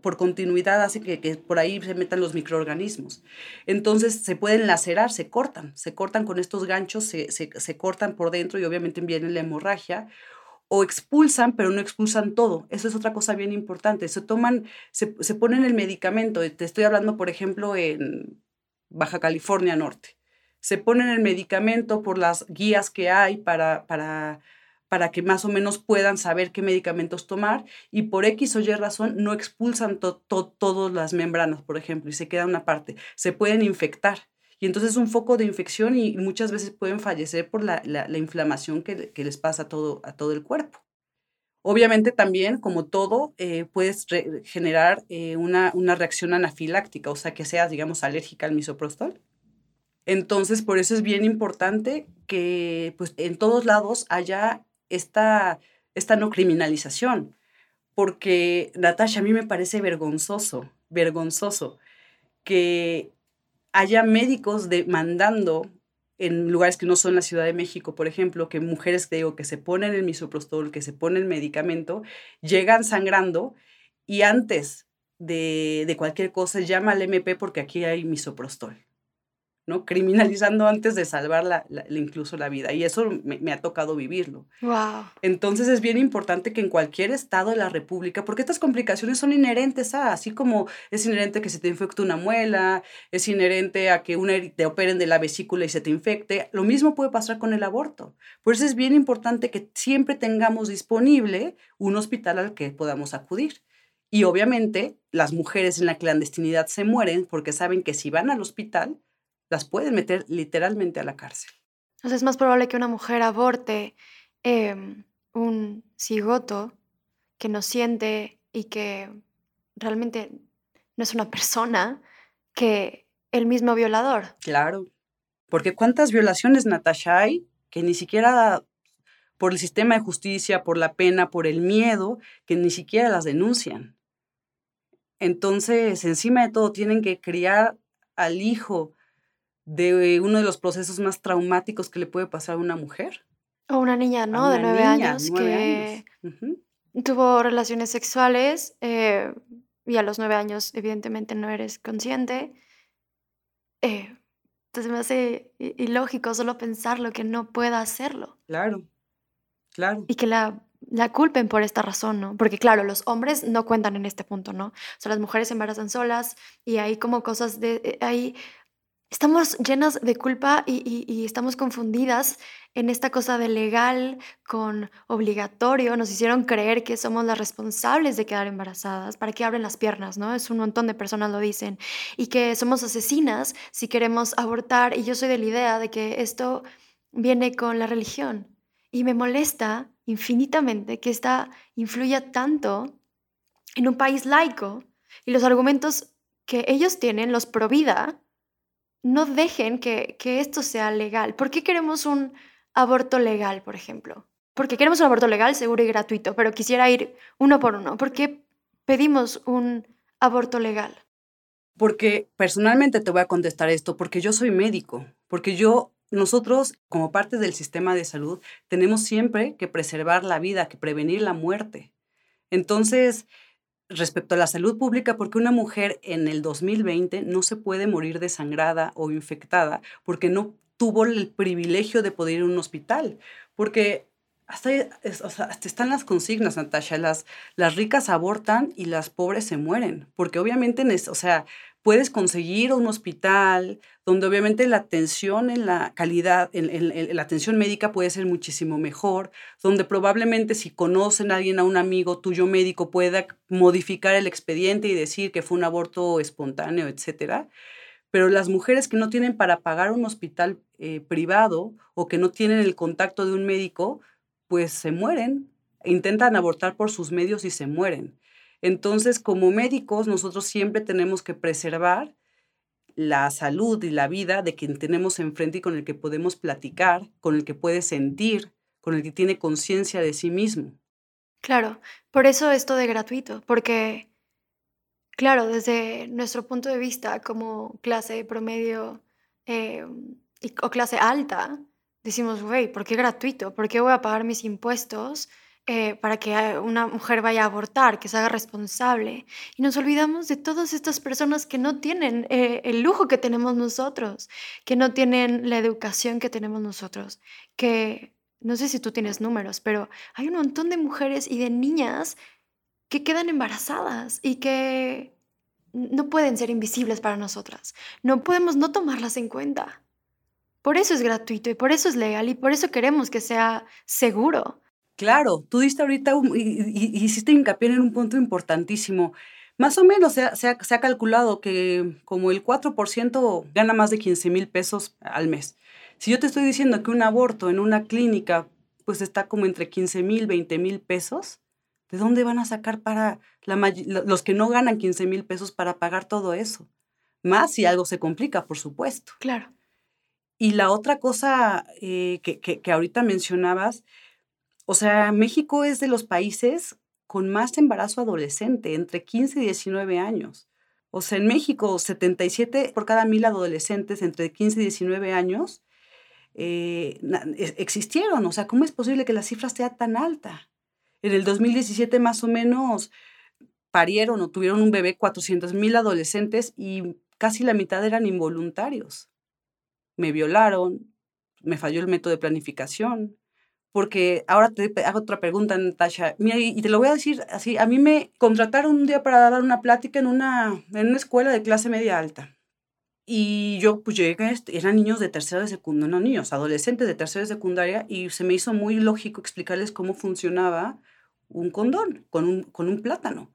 por continuidad hace que, que, por ahí se metan los microorganismos. Entonces se pueden lacerar, se cortan, se cortan con estos ganchos, se, se, se cortan por dentro y obviamente viene la hemorragia o expulsan, pero no expulsan todo. Eso es otra cosa bien importante. Se toman, se, se ponen el medicamento. Te estoy hablando, por ejemplo, en Baja California Norte. Se ponen el medicamento por las guías que hay para, para para que más o menos puedan saber qué medicamentos tomar y por X o Y razón no expulsan todas las membranas, por ejemplo, y se queda una parte. Se pueden infectar y entonces es un foco de infección y muchas veces pueden fallecer por la, la, inflamación que, que, les pasa a todo, a todo el cuerpo. Obviamente también, como todo, eh, puedes generar eh, una, una reacción anafiláctica, o sea, que seas, digamos, alérgica al misoprostol. Entonces, por eso es bien importante que pues, en todos lados haya esta, esta no criminalización. Porque, Natasha, a mí me parece vergonzoso, vergonzoso que haya médicos demandando en lugares que no son la Ciudad de México, por ejemplo, que mujeres que digo que se ponen el misoprostol, que se ponen el medicamento, llegan sangrando y antes de, de cualquier cosa llama al MP porque aquí hay misoprostol. ¿No? Criminalizando antes de salvar la, incluso la vida. Y eso me, ha tocado vivirlo. Wow. Entonces es bien importante que en cualquier estado de la República, porque estas complicaciones son inherentes a, así como es inherente que se te infecte una muela, es inherente a que una, te operen de la vesícula y se te infecte, lo mismo puede pasar con el aborto. Por eso es bien importante que siempre tengamos disponible un hospital al que podamos acudir. Y obviamente las mujeres en la clandestinidad se mueren porque saben que si van al hospital, las pueden meter literalmente a la cárcel. Entonces es más probable que una mujer aborte em, un cigoto que no siente y que realmente no es una persona que el mismo violador. Claro, porque cuántas violaciones, Natasha, hay que ni siquiera por el sistema de justicia, por la pena, por el miedo, que ni siquiera las denuncian. Entonces, encima de todo, tienen que criar al hijo de uno de los procesos más traumáticos que le puede pasar a una mujer. O una niña, ¿no? de nueve años que tuvo relaciones sexuales eh, y a los nueve años evidentemente no eres consciente. Eh, entonces me hace ilógico solo pensarlo, que no pueda hacerlo. Claro, claro. Y que la, la culpen por esta razón, ¿no? Porque claro, los hombres no cuentan en este punto, ¿no? O sea, las mujeres se embarazan solas y hay como cosas de... Eh, hay estamos llenas de culpa y, estamos confundidas en esta cosa de legal con obligatorio. Nos hicieron creer que somos las responsables de quedar embarazadas, para que abren las piernas, ¿no? Es un montón de personas lo dicen. Y que somos asesinas si queremos abortar. Y yo soy de la idea de que esto viene con la religión. Y me molesta infinitamente que esta influya tanto en un país laico y los argumentos que ellos tienen, los pro vida, no dejen que, esto sea legal. ¿Por qué queremos un aborto legal, por ejemplo? Porque queremos un aborto legal, seguro y gratuito, pero quisiera ir uno por uno. ¿Por qué pedimos un aborto legal? Porque personalmente te voy a contestar esto, porque yo soy médico, porque yo, nosotros como parte del sistema de salud, tenemos siempre que preservar la vida, que prevenir la muerte. Entonces, respecto a la salud pública, porque una mujer en el 2020 no se puede morir desangrada o infectada porque no tuvo el privilegio de poder ir a un hospital. Porque hasta, están las consignas, Natasha, las, las ricas abortan y las pobres se mueren, porque obviamente, o sea, puedes conseguir un hospital donde obviamente la atención en la calidad, la atención médica puede ser muchísimo mejor, donde probablemente si conocen a alguien, a un amigo tuyo médico, pueda modificar el expediente y decir que fue un aborto espontáneo, etcétera. Pero las mujeres que no tienen para pagar un hospital eh, privado o que no tienen el contacto de un médico, pues se mueren, intentan abortar por sus medios y se mueren. Entonces, como médicos, nosotros siempre tenemos que preservar la salud y la vida de quien tenemos enfrente y con el que podemos platicar, con el que puede sentir, con el que tiene conciencia de sí mismo. Claro, por eso esto de gratuito, porque, claro, desde nuestro punto de vista como clase promedio eh, o clase alta, decimos, güey, ¿por qué gratuito? ¿Por qué voy a pagar mis impuestos? Eh, para que eh, una mujer vaya a abortar, que se haga responsable. Y nos olvidamos de todas estas personas que no tienen eh, el lujo que tenemos nosotros, que no tienen la educación que tenemos nosotros, que no sé si tú tienes números, pero hay un montón de mujeres y de niñas que quedan embarazadas y que no pueden ser invisibles para nosotras. No podemos no tomarlas en cuenta. Por eso es gratuito y por eso es legal y por eso queremos que sea seguro Claro, tú diste ahorita y, hiciste hincapié en un punto importantísimo. Más o menos se ha, calculado que como el 4% gana más de 15 mil pesos al mes. Si yo te estoy diciendo que un aborto en una clínica pues está como entre 15 mil, 20 mil pesos, ¿de dónde van a sacar para los que no ganan 15 mil pesos para pagar todo eso? Más si algo se complica, por supuesto. Claro. Y la otra cosa eh, que, que ahorita mencionabas o sea, México es de los países con más embarazo adolescente, entre 15 y 19 años. O sea, en México, 77 por cada mil adolescentes entre 15 y 19 años eh, existieron. O sea, ¿cómo es posible que la cifra sea tan alta? En el 2017 más o menos parieron o tuvieron un bebé 400 mil adolescentes y casi la mitad eran involuntarios. Me violaron, me falló el método de planificación, porque ahora te hago otra pregunta, Natasha. Mira, y te lo voy a decir así, a mí me contrataron un día para dar una plática en una, en una escuela de clase media alta. Y yo pues llegué, eran niños de tercera de secundaria, no niños, adolescentes de tercera de secundaria, y se me hizo muy lógico explicarles cómo funcionaba un condón con un, con un plátano.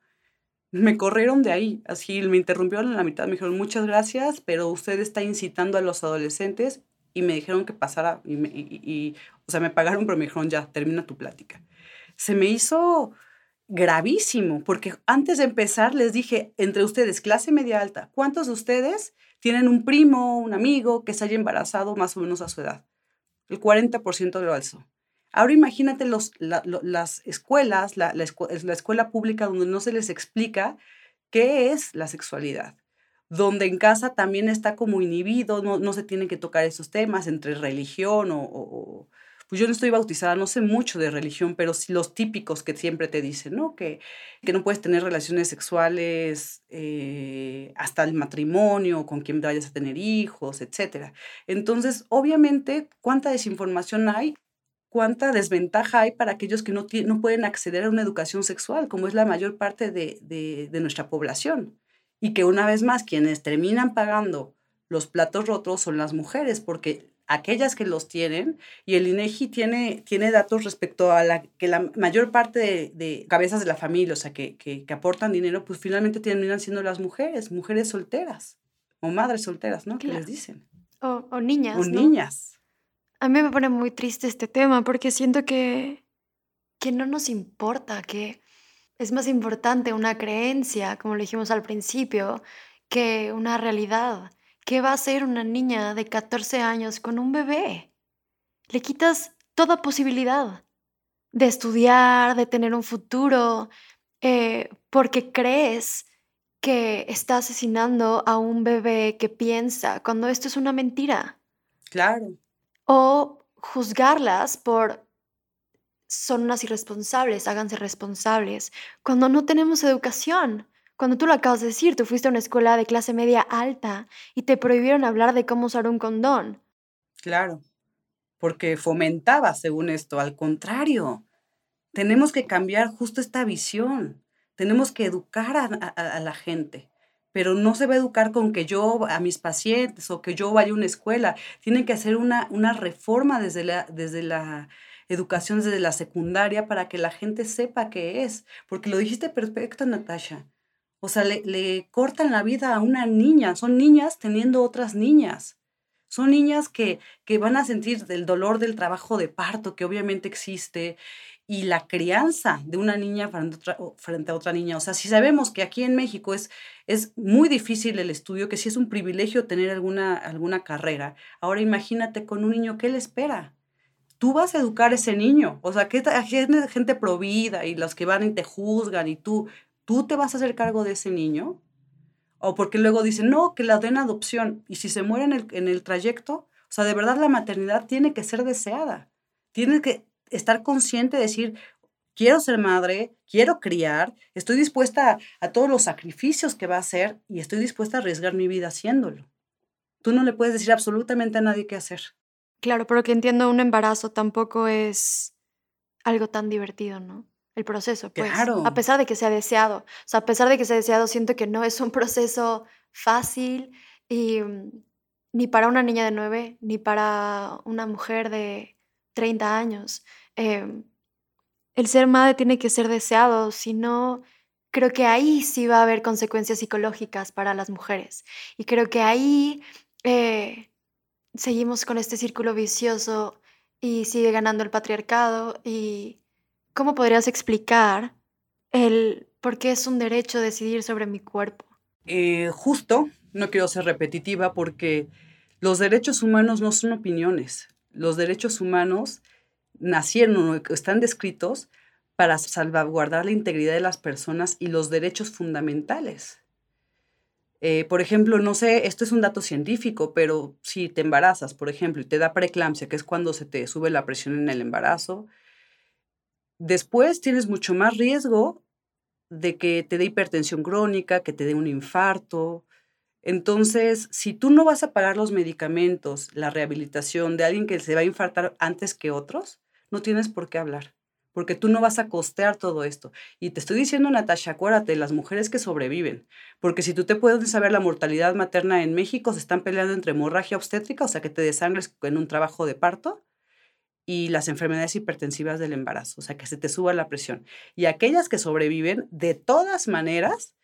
Me corrieron de ahí, así me interrumpieron en la mitad, me dijeron muchas gracias, pero usted está incitando a los adolescentes y me dijeron que pasara, y, o sea, me pagaron, pero me dijeron, ya, termina tu plática. Se me hizo gravísimo, porque antes de empezar les dije, entre ustedes, clase media alta, ¿cuántos de ustedes tienen un primo, un amigo que se haya embarazado más o menos a su edad? El 40% lo alzó. Ahora imagínate los, las escuelas, la, la, escuela pública donde no se les explica qué es la sexualidad, donde en casa también está como inhibido, no, no se tienen que tocar esos temas entre religión o, pues yo no estoy bautizada, no sé mucho de religión, pero sí los típicos que siempre te dicen, ¿no? Que, que no puedes tener relaciones sexuales eh, hasta el matrimonio, con quien vayas a tener hijos, etc. Entonces, obviamente, ¿cuánta desinformación hay? ¿Cuánta desventaja hay para aquellos que no, no pueden acceder a una educación sexual, como es la mayor parte de, de, de nuestra población? Y que una vez más, quienes terminan pagando los platos rotos son las mujeres, porque aquellas que los tienen, y el INEGI tiene, tiene datos respecto a la que la mayor parte de, cabezas de la familia, o sea, que, que, aportan dinero, pues finalmente terminan siendo las mujeres, mujeres solteras, o madres solteras, ¿no? Que les dicen. O, o niñas. O niñas. A mí me pone muy triste este tema porque siento que, que no nos importa, que es más importante una creencia, como lo dijimos al principio, que una realidad. ¿Qué va a hacer una niña de 14 años con un bebé? Le quitas toda posibilidad de estudiar, de tener un futuro, eh, porque crees que está asesinando a un bebé que piensa, cuando esto es una mentira. Claro. O juzgarlas por son unas irresponsables, háganse responsables, cuando no tenemos educación. Cuando tú lo acabas de decir, tú fuiste a una escuela de clase media alta y te prohibieron hablar de cómo usar un condón. Claro, porque fomentaba, según esto, al contrario. Tenemos que cambiar justo esta visión. Tenemos que educar a, la gente pero no se va a educar con que yo a mis pacientes o que yo vaya a una escuela. Tienen que hacer una, una reforma desde la, desde la educación, desde la secundaria, para que la gente sepa qué es. Porque lo dijiste perfecto, Natasha. O sea, le, cortan la vida a una niña. Son niñas teniendo otras niñas. Son niñas que, que van a sentir el dolor del trabajo de parto, que obviamente existe, y la crianza de una niña frente a, otra, frente niña. O sea, si sabemos que aquí en México es, es muy difícil el estudio, que si es un privilegio tener alguna, alguna carrera, ahora imagínate con un niño, ¿qué le espera? Tú vas a educar a ese niño. O sea, que gente, gente provida y los que van y te juzgan y tú, ¿tú te vas a hacer cargo de ese niño? O porque luego dicen, no, que la den adopción. Y si se muere en el, en el trayecto, o sea, de verdad la maternidad tiene que ser deseada. Tiene que estar consciente de decir, quiero ser madre, quiero criar, estoy dispuesta a, a, todos los sacrificios que va a hacer y estoy dispuesta a arriesgar mi vida haciéndolo. Tú no le puedes decir absolutamente a nadie qué hacer. Claro, pero que entiendo, un embarazo tampoco es algo tan divertido, ¿no? el proceso, pues. Claro. A pesar de que sea deseado. O sea, a pesar de que sea deseado, siento que no es un proceso fácil y mm, ni para una niña de 9, ni para una mujer de 30 años. Em, el ser madre tiene que ser deseado, si no, creo que ahí sí va a haber consecuencias psicológicas para las mujeres. Y creo que ahí eh, seguimos con este círculo vicioso y sigue ganando el patriarcado y ¿Cómo podrías explicar el por qué es un derecho decidir sobre mi cuerpo? Eh, justo, no quiero ser repetitiva porque los derechos humanos no son opiniones. Los derechos humanos nacieron o están descritos para salvaguardar la integridad de las personas y los derechos fundamentales. Eh, por ejemplo, no sé, esto es un dato científico, pero si te embarazas, por ejemplo, y te da preeclampsia, que es cuando se te sube la presión en el embarazo, Después tienes mucho más riesgo de que te dé hipertensión crónica, que te dé un infarto. Entonces, si tú no vas a pagar los medicamentos, la rehabilitación de alguien que se va a infartar antes que otros, no tienes por qué hablar, porque tú no vas a costear todo esto. Y te estoy diciendo, Natasha, acuérdate, las mujeres que sobreviven, porque si tú te puedes saber la mortalidad materna en México, se están peleando entre hemorragia obstétrica, o sea, que te desangres en un trabajo de parto, y las enfermedades hipertensivas del embarazo, o sea, que se te suba la presión. Y aquellas que sobreviven, de todas maneras,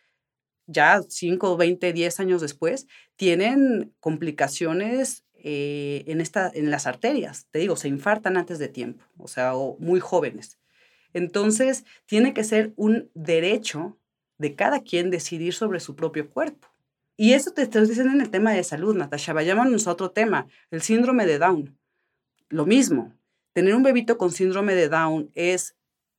ya 5, 20, 10 años después, tienen complicaciones eh, en, esta, en las arterias. Te digo, se infartan antes de tiempo, o sea, o muy jóvenes. Entonces, tiene que ser un derecho de cada quien decidir sobre su propio cuerpo. Y eso te estoy diciendo en el tema de salud, Natasha. Vayámonos a otro tema, el síndrome de Down. Lo mismo, tener un bebito con síndrome de Down es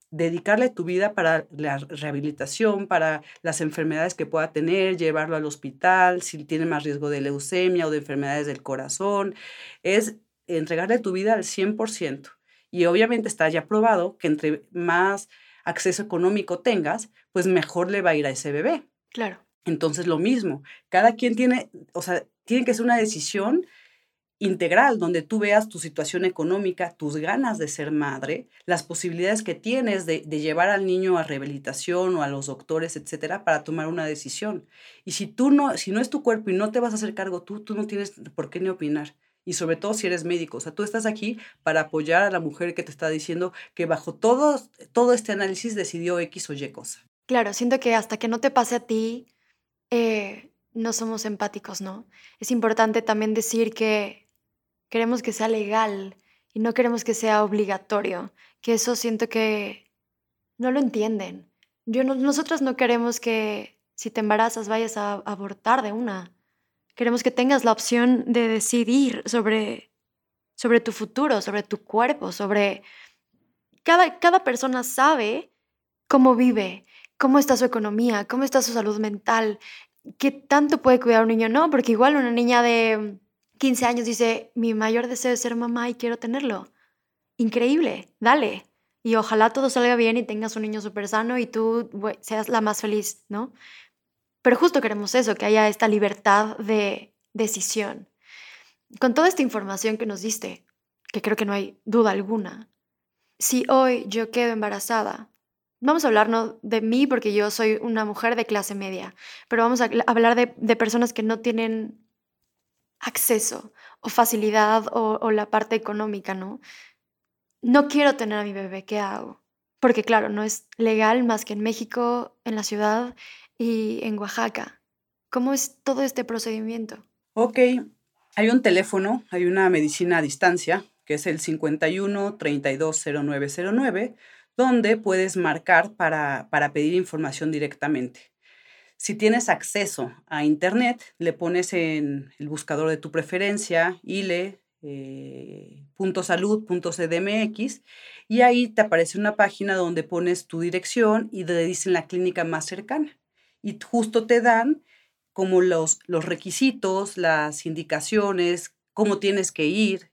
dedicarle tu vida para la rehabilitación, para las enfermedades que pueda tener, llevarlo al hospital, si tiene más riesgo de leucemia o de enfermedades del corazón, es entregarle tu vida al 100%. Y obviamente está ya probado que entre más acceso económico tengas, pues mejor le va a ir a ese bebé. Claro. Entonces lo mismo, cada quien tiene, o sea, tiene que ser una decisión integral, donde tú veas tu situación económica, tus ganas de ser madre, las posibilidades que tienes de, llevar al niño a rehabilitación o a los doctores, etcétera, para tomar una decisión. Y si tú no, si no es tu cuerpo y no te vas a hacer cargo tú, tú no tienes por qué ni opinar. Y sobre todo si eres médico, o sea, tú estás aquí para apoyar a la mujer que te está diciendo que bajo todo, todo este análisis decidió X o Y cosa. Claro, siento que hasta que no te pase a ti, eh, no somos empáticos, ¿no? Es importante también decir que queremos que sea legal y no queremos que sea obligatorio, que eso siento que no lo entienden. Yo nosotros no queremos que si te embarazas vayas a abortar de una. Queremos que tengas la opción de decidir sobre, sobre tu futuro, sobre tu cuerpo, sobre... Cada, cada persona sabe cómo vive, cómo está su economía, cómo está su salud mental, qué tanto puede cuidar un niño, no, porque igual una niña de 15 años dice, mi mayor deseo es ser mamá y quiero tenerlo. Increíble, dale. Y ojalá todo salga bien y tengas un niño súper sano y tú seas la más feliz, ¿no? Pero justo queremos eso, que haya esta libertad de decisión. Con toda esta información que nos diste, que creo que no hay duda alguna, si hoy yo quedo embarazada, vamos a hablar no de mí porque yo soy una mujer de clase media, pero vamos a hablar de, personas que no tienen acceso o facilidad o, la parte económica, ¿no? No quiero tener a mi bebé, ¿qué hago? Porque claro, no es legal más que en México, en la ciudad y en Oaxaca. ¿Cómo es todo este procedimiento? Ok, hay un teléfono, hay una medicina a distancia, que es el 51 320909, donde puedes marcar para, para pedir información directamente. Si tienes acceso a Internet, le pones en el buscador de tu preferencia, ile, eh, .salud.cdmx y ahí te aparece una página donde pones tu dirección y te dicen la clínica más cercana. Y justo te dan como los, los requisitos, las indicaciones, cómo tienes que ir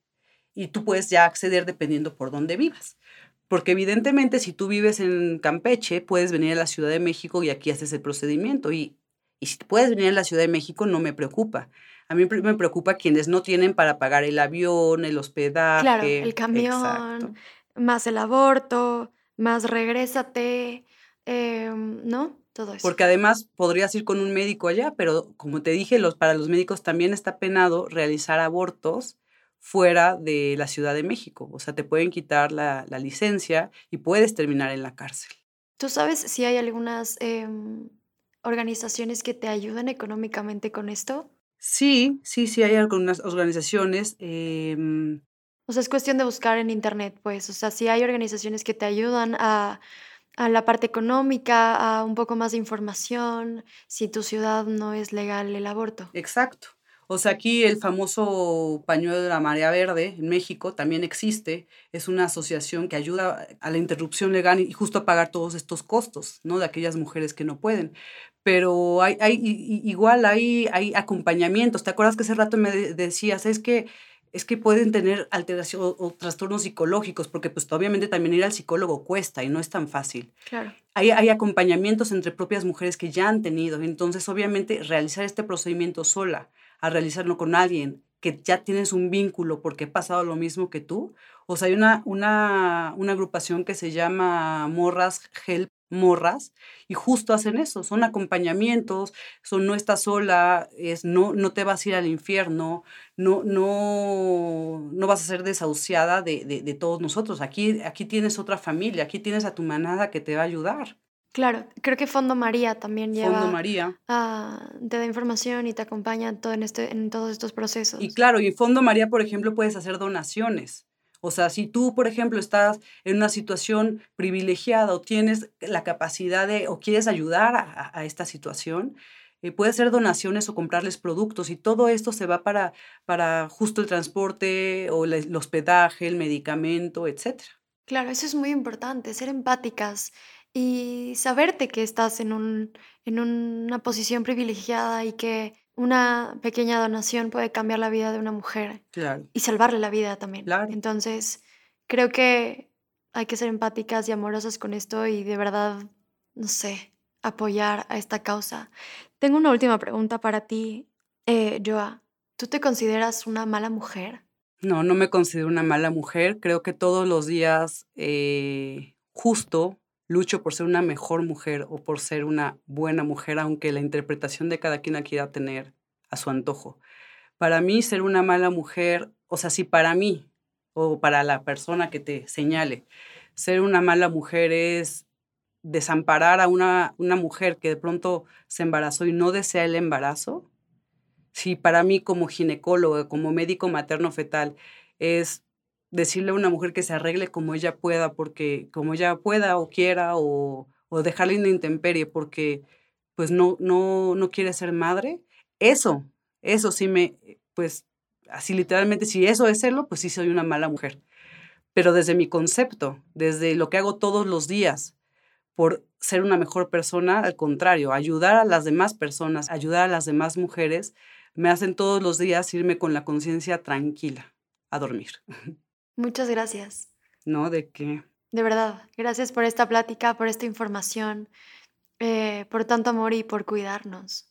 y tú puedes ya acceder dependiendo por dónde vivas. Porque evidentemente si tú vives en Campeche, puedes venir a la Ciudad de México y aquí haces el procedimiento. Y, y si puedes venir a la Ciudad de México, no me preocupa. A mí me preocupa quienes no tienen para pagar el avión, el hospedaje. Claro, el camión, más el aborto, más regrésate, em, ¿no? Todo eso. Porque además podrías ir con un médico allá, pero como te dije, los, para los médicos también está penado realizar abortos fuera de la Ciudad de México. O sea, te pueden quitar la, licencia y puedes terminar en la cárcel. ¿Tú sabes si hay algunas em, organizaciones que te ayudan económicamente con esto? Sí, sí, sí, hay algunas organizaciones. Em o sea, es cuestión de buscar en Internet, pues. O sea, si hay organizaciones que te ayudan a, a la parte económica, a un poco más de información, si tu ciudad no es legal el aborto. Exacto. O sea, aquí el famoso pañuelo de la marea verde en México también existe. Es una asociación que ayuda a la interrupción legal y justo a pagar todos estos costos, ¿no? De aquellas mujeres que no pueden. Pero hay, hay igual hay, hay acompañamientos. ¿Te acuerdas que hace rato me decías, es que es que pueden tener alteración o, trastornos psicológicos, porque pues obviamente también ir al psicólogo cuesta y no es tan fácil. Claro. Hay, hay acompañamientos entre propias mujeres que ya han tenido, entonces obviamente realizar este procedimiento sola, a realizarlo con alguien que ya tienes un vínculo porque ha pasado lo mismo que tú. O sea, hay una, una, una agrupación que se llama Morras Help Morras y justo hacen eso, son acompañamientos, son no estás sola, es no, no te vas a ir al infierno, no, no, no vas a ser desahuciada de, de, de todos nosotros. Aquí, aquí tienes otra familia, aquí tienes a tu manada que te va a ayudar. Claro, creo que Fondo María también lleva. Fondo María. te da información y te acompaña en, todo en, este, en todos estos procesos. Y claro, y Fondo María, por ejemplo, puedes hacer donaciones. O sea, si tú, por ejemplo, estás en una situación privilegiada o tienes la capacidad de, o quieres ayudar a, esta situación, eh, puedes hacer donaciones o comprarles productos y todo esto se va para, para justo el transporte o el hospedaje, el medicamento, etcétera. Claro, eso es muy importante, ser empáticas y saberte que estás en, un, en una posición privilegiada y que una pequeña donación puede cambiar la vida de una mujer Claro, y salvarle la vida también. claro. Entonces, creo que hay que ser empáticas y amorosas con esto y de verdad, no sé, apoyar a esta causa. Tengo una última pregunta para ti, eh, Joa. ¿Tú te consideras una mala mujer? No, no me considero una mala mujer. Creo que todos los días eh, justo lucho por ser una mejor mujer o por ser una buena mujer, aunque la interpretación de cada quien la quiera tener a su antojo. Para mí, ser una mala mujer, o sea, si para mí o para la persona que te señale, ser una mala mujer es desamparar a una, una mujer que de pronto se embarazó y no desea el embarazo, si para mí como ginecólogo, como médico materno fetal, es decirle a una mujer que se arregle como ella pueda, porque como ella pueda o quiera, o, o dejarle en intemperie porque pues no, no, no quiere ser madre, eso, eso sí me, pues así literalmente, si eso es serlo, pues sí soy una mala mujer. Pero desde mi concepto, desde lo que hago todos los días, por ser una mejor persona, al contrario, ayudar a las demás personas, ayudar a las demás mujeres, me hacen todos los días irme con la conciencia tranquila a dormir. Muchas gracias. ¿No? De que... De verdad, gracias por esta plática, por esta información, eh, por tanto amor y por cuidarnos.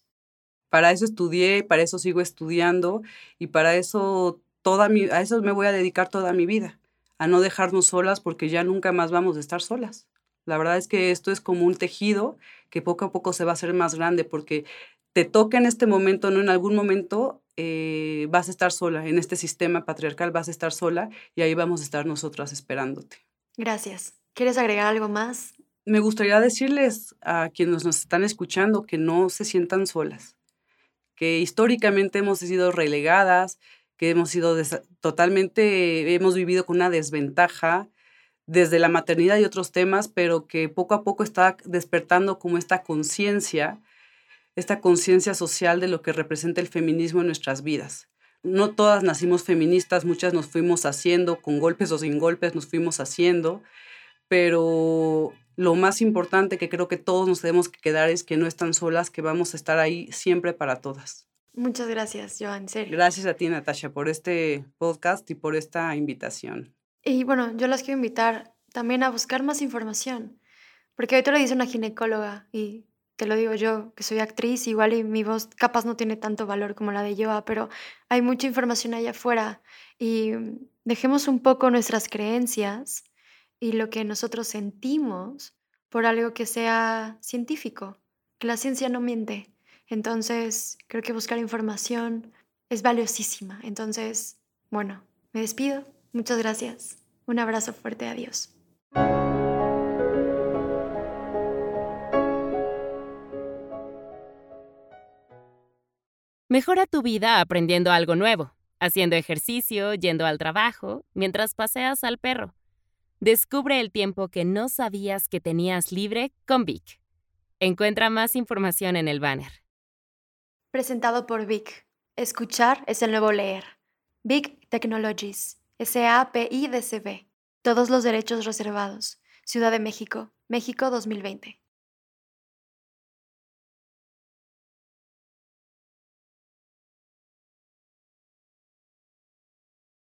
Para eso estudié, para eso sigo estudiando y para eso toda mi, a eso me voy a dedicar toda mi vida, a no dejarnos solas porque ya nunca más vamos a estar solas. La verdad es que esto es como un tejido que poco a poco se va a hacer más grande porque te toca en este momento, no en algún momento eh, vas a estar sola, en este sistema patriarcal vas a estar sola y ahí vamos a estar nosotras esperándote. Gracias. ¿Quieres agregar algo más? Me gustaría decirles a quienes nos están escuchando que no se sientan solas, que históricamente hemos sido relegadas, que hemos sido totalmente, hemos vivido con una desventaja desde la maternidad y otros temas, pero que poco a poco está despertando como esta conciencia esta conciencia social de lo que representa el feminismo en nuestras vidas. No todas nacimos feministas, muchas nos fuimos haciendo, con golpes o sin golpes nos fuimos haciendo, pero lo más importante que creo que todos nos debemos quedar es que no están solas, que vamos a estar ahí siempre para todas. Muchas gracias, Joan, serio. Gracias a ti, Natasha, por este podcast y por esta invitación. Y bueno, yo las quiero invitar también a buscar más información, porque ahorita lo dice una ginecóloga y te lo digo yo, que soy actriz, igual y mi voz capaz no tiene tanto valor como la de Joa, pero hay mucha información allá afuera y dejemos un poco nuestras creencias y lo que nosotros sentimos por algo que sea científico, que la ciencia no miente. Entonces, creo que buscar información es valiosísima. Entonces, bueno, me despido. Muchas gracias. Un abrazo fuerte. Adiós. Mejora tu vida aprendiendo algo nuevo, haciendo ejercicio, yendo al trabajo, mientras paseas al perro. Descubre el tiempo que no sabías que tenías libre con Vic. Encuentra más información en el banner. Presentado por Vic. Escuchar es el nuevo leer. Vic Technologies. S-A-P-I-D-C-B. Todos los derechos reservados. Ciudad de México. México 2020.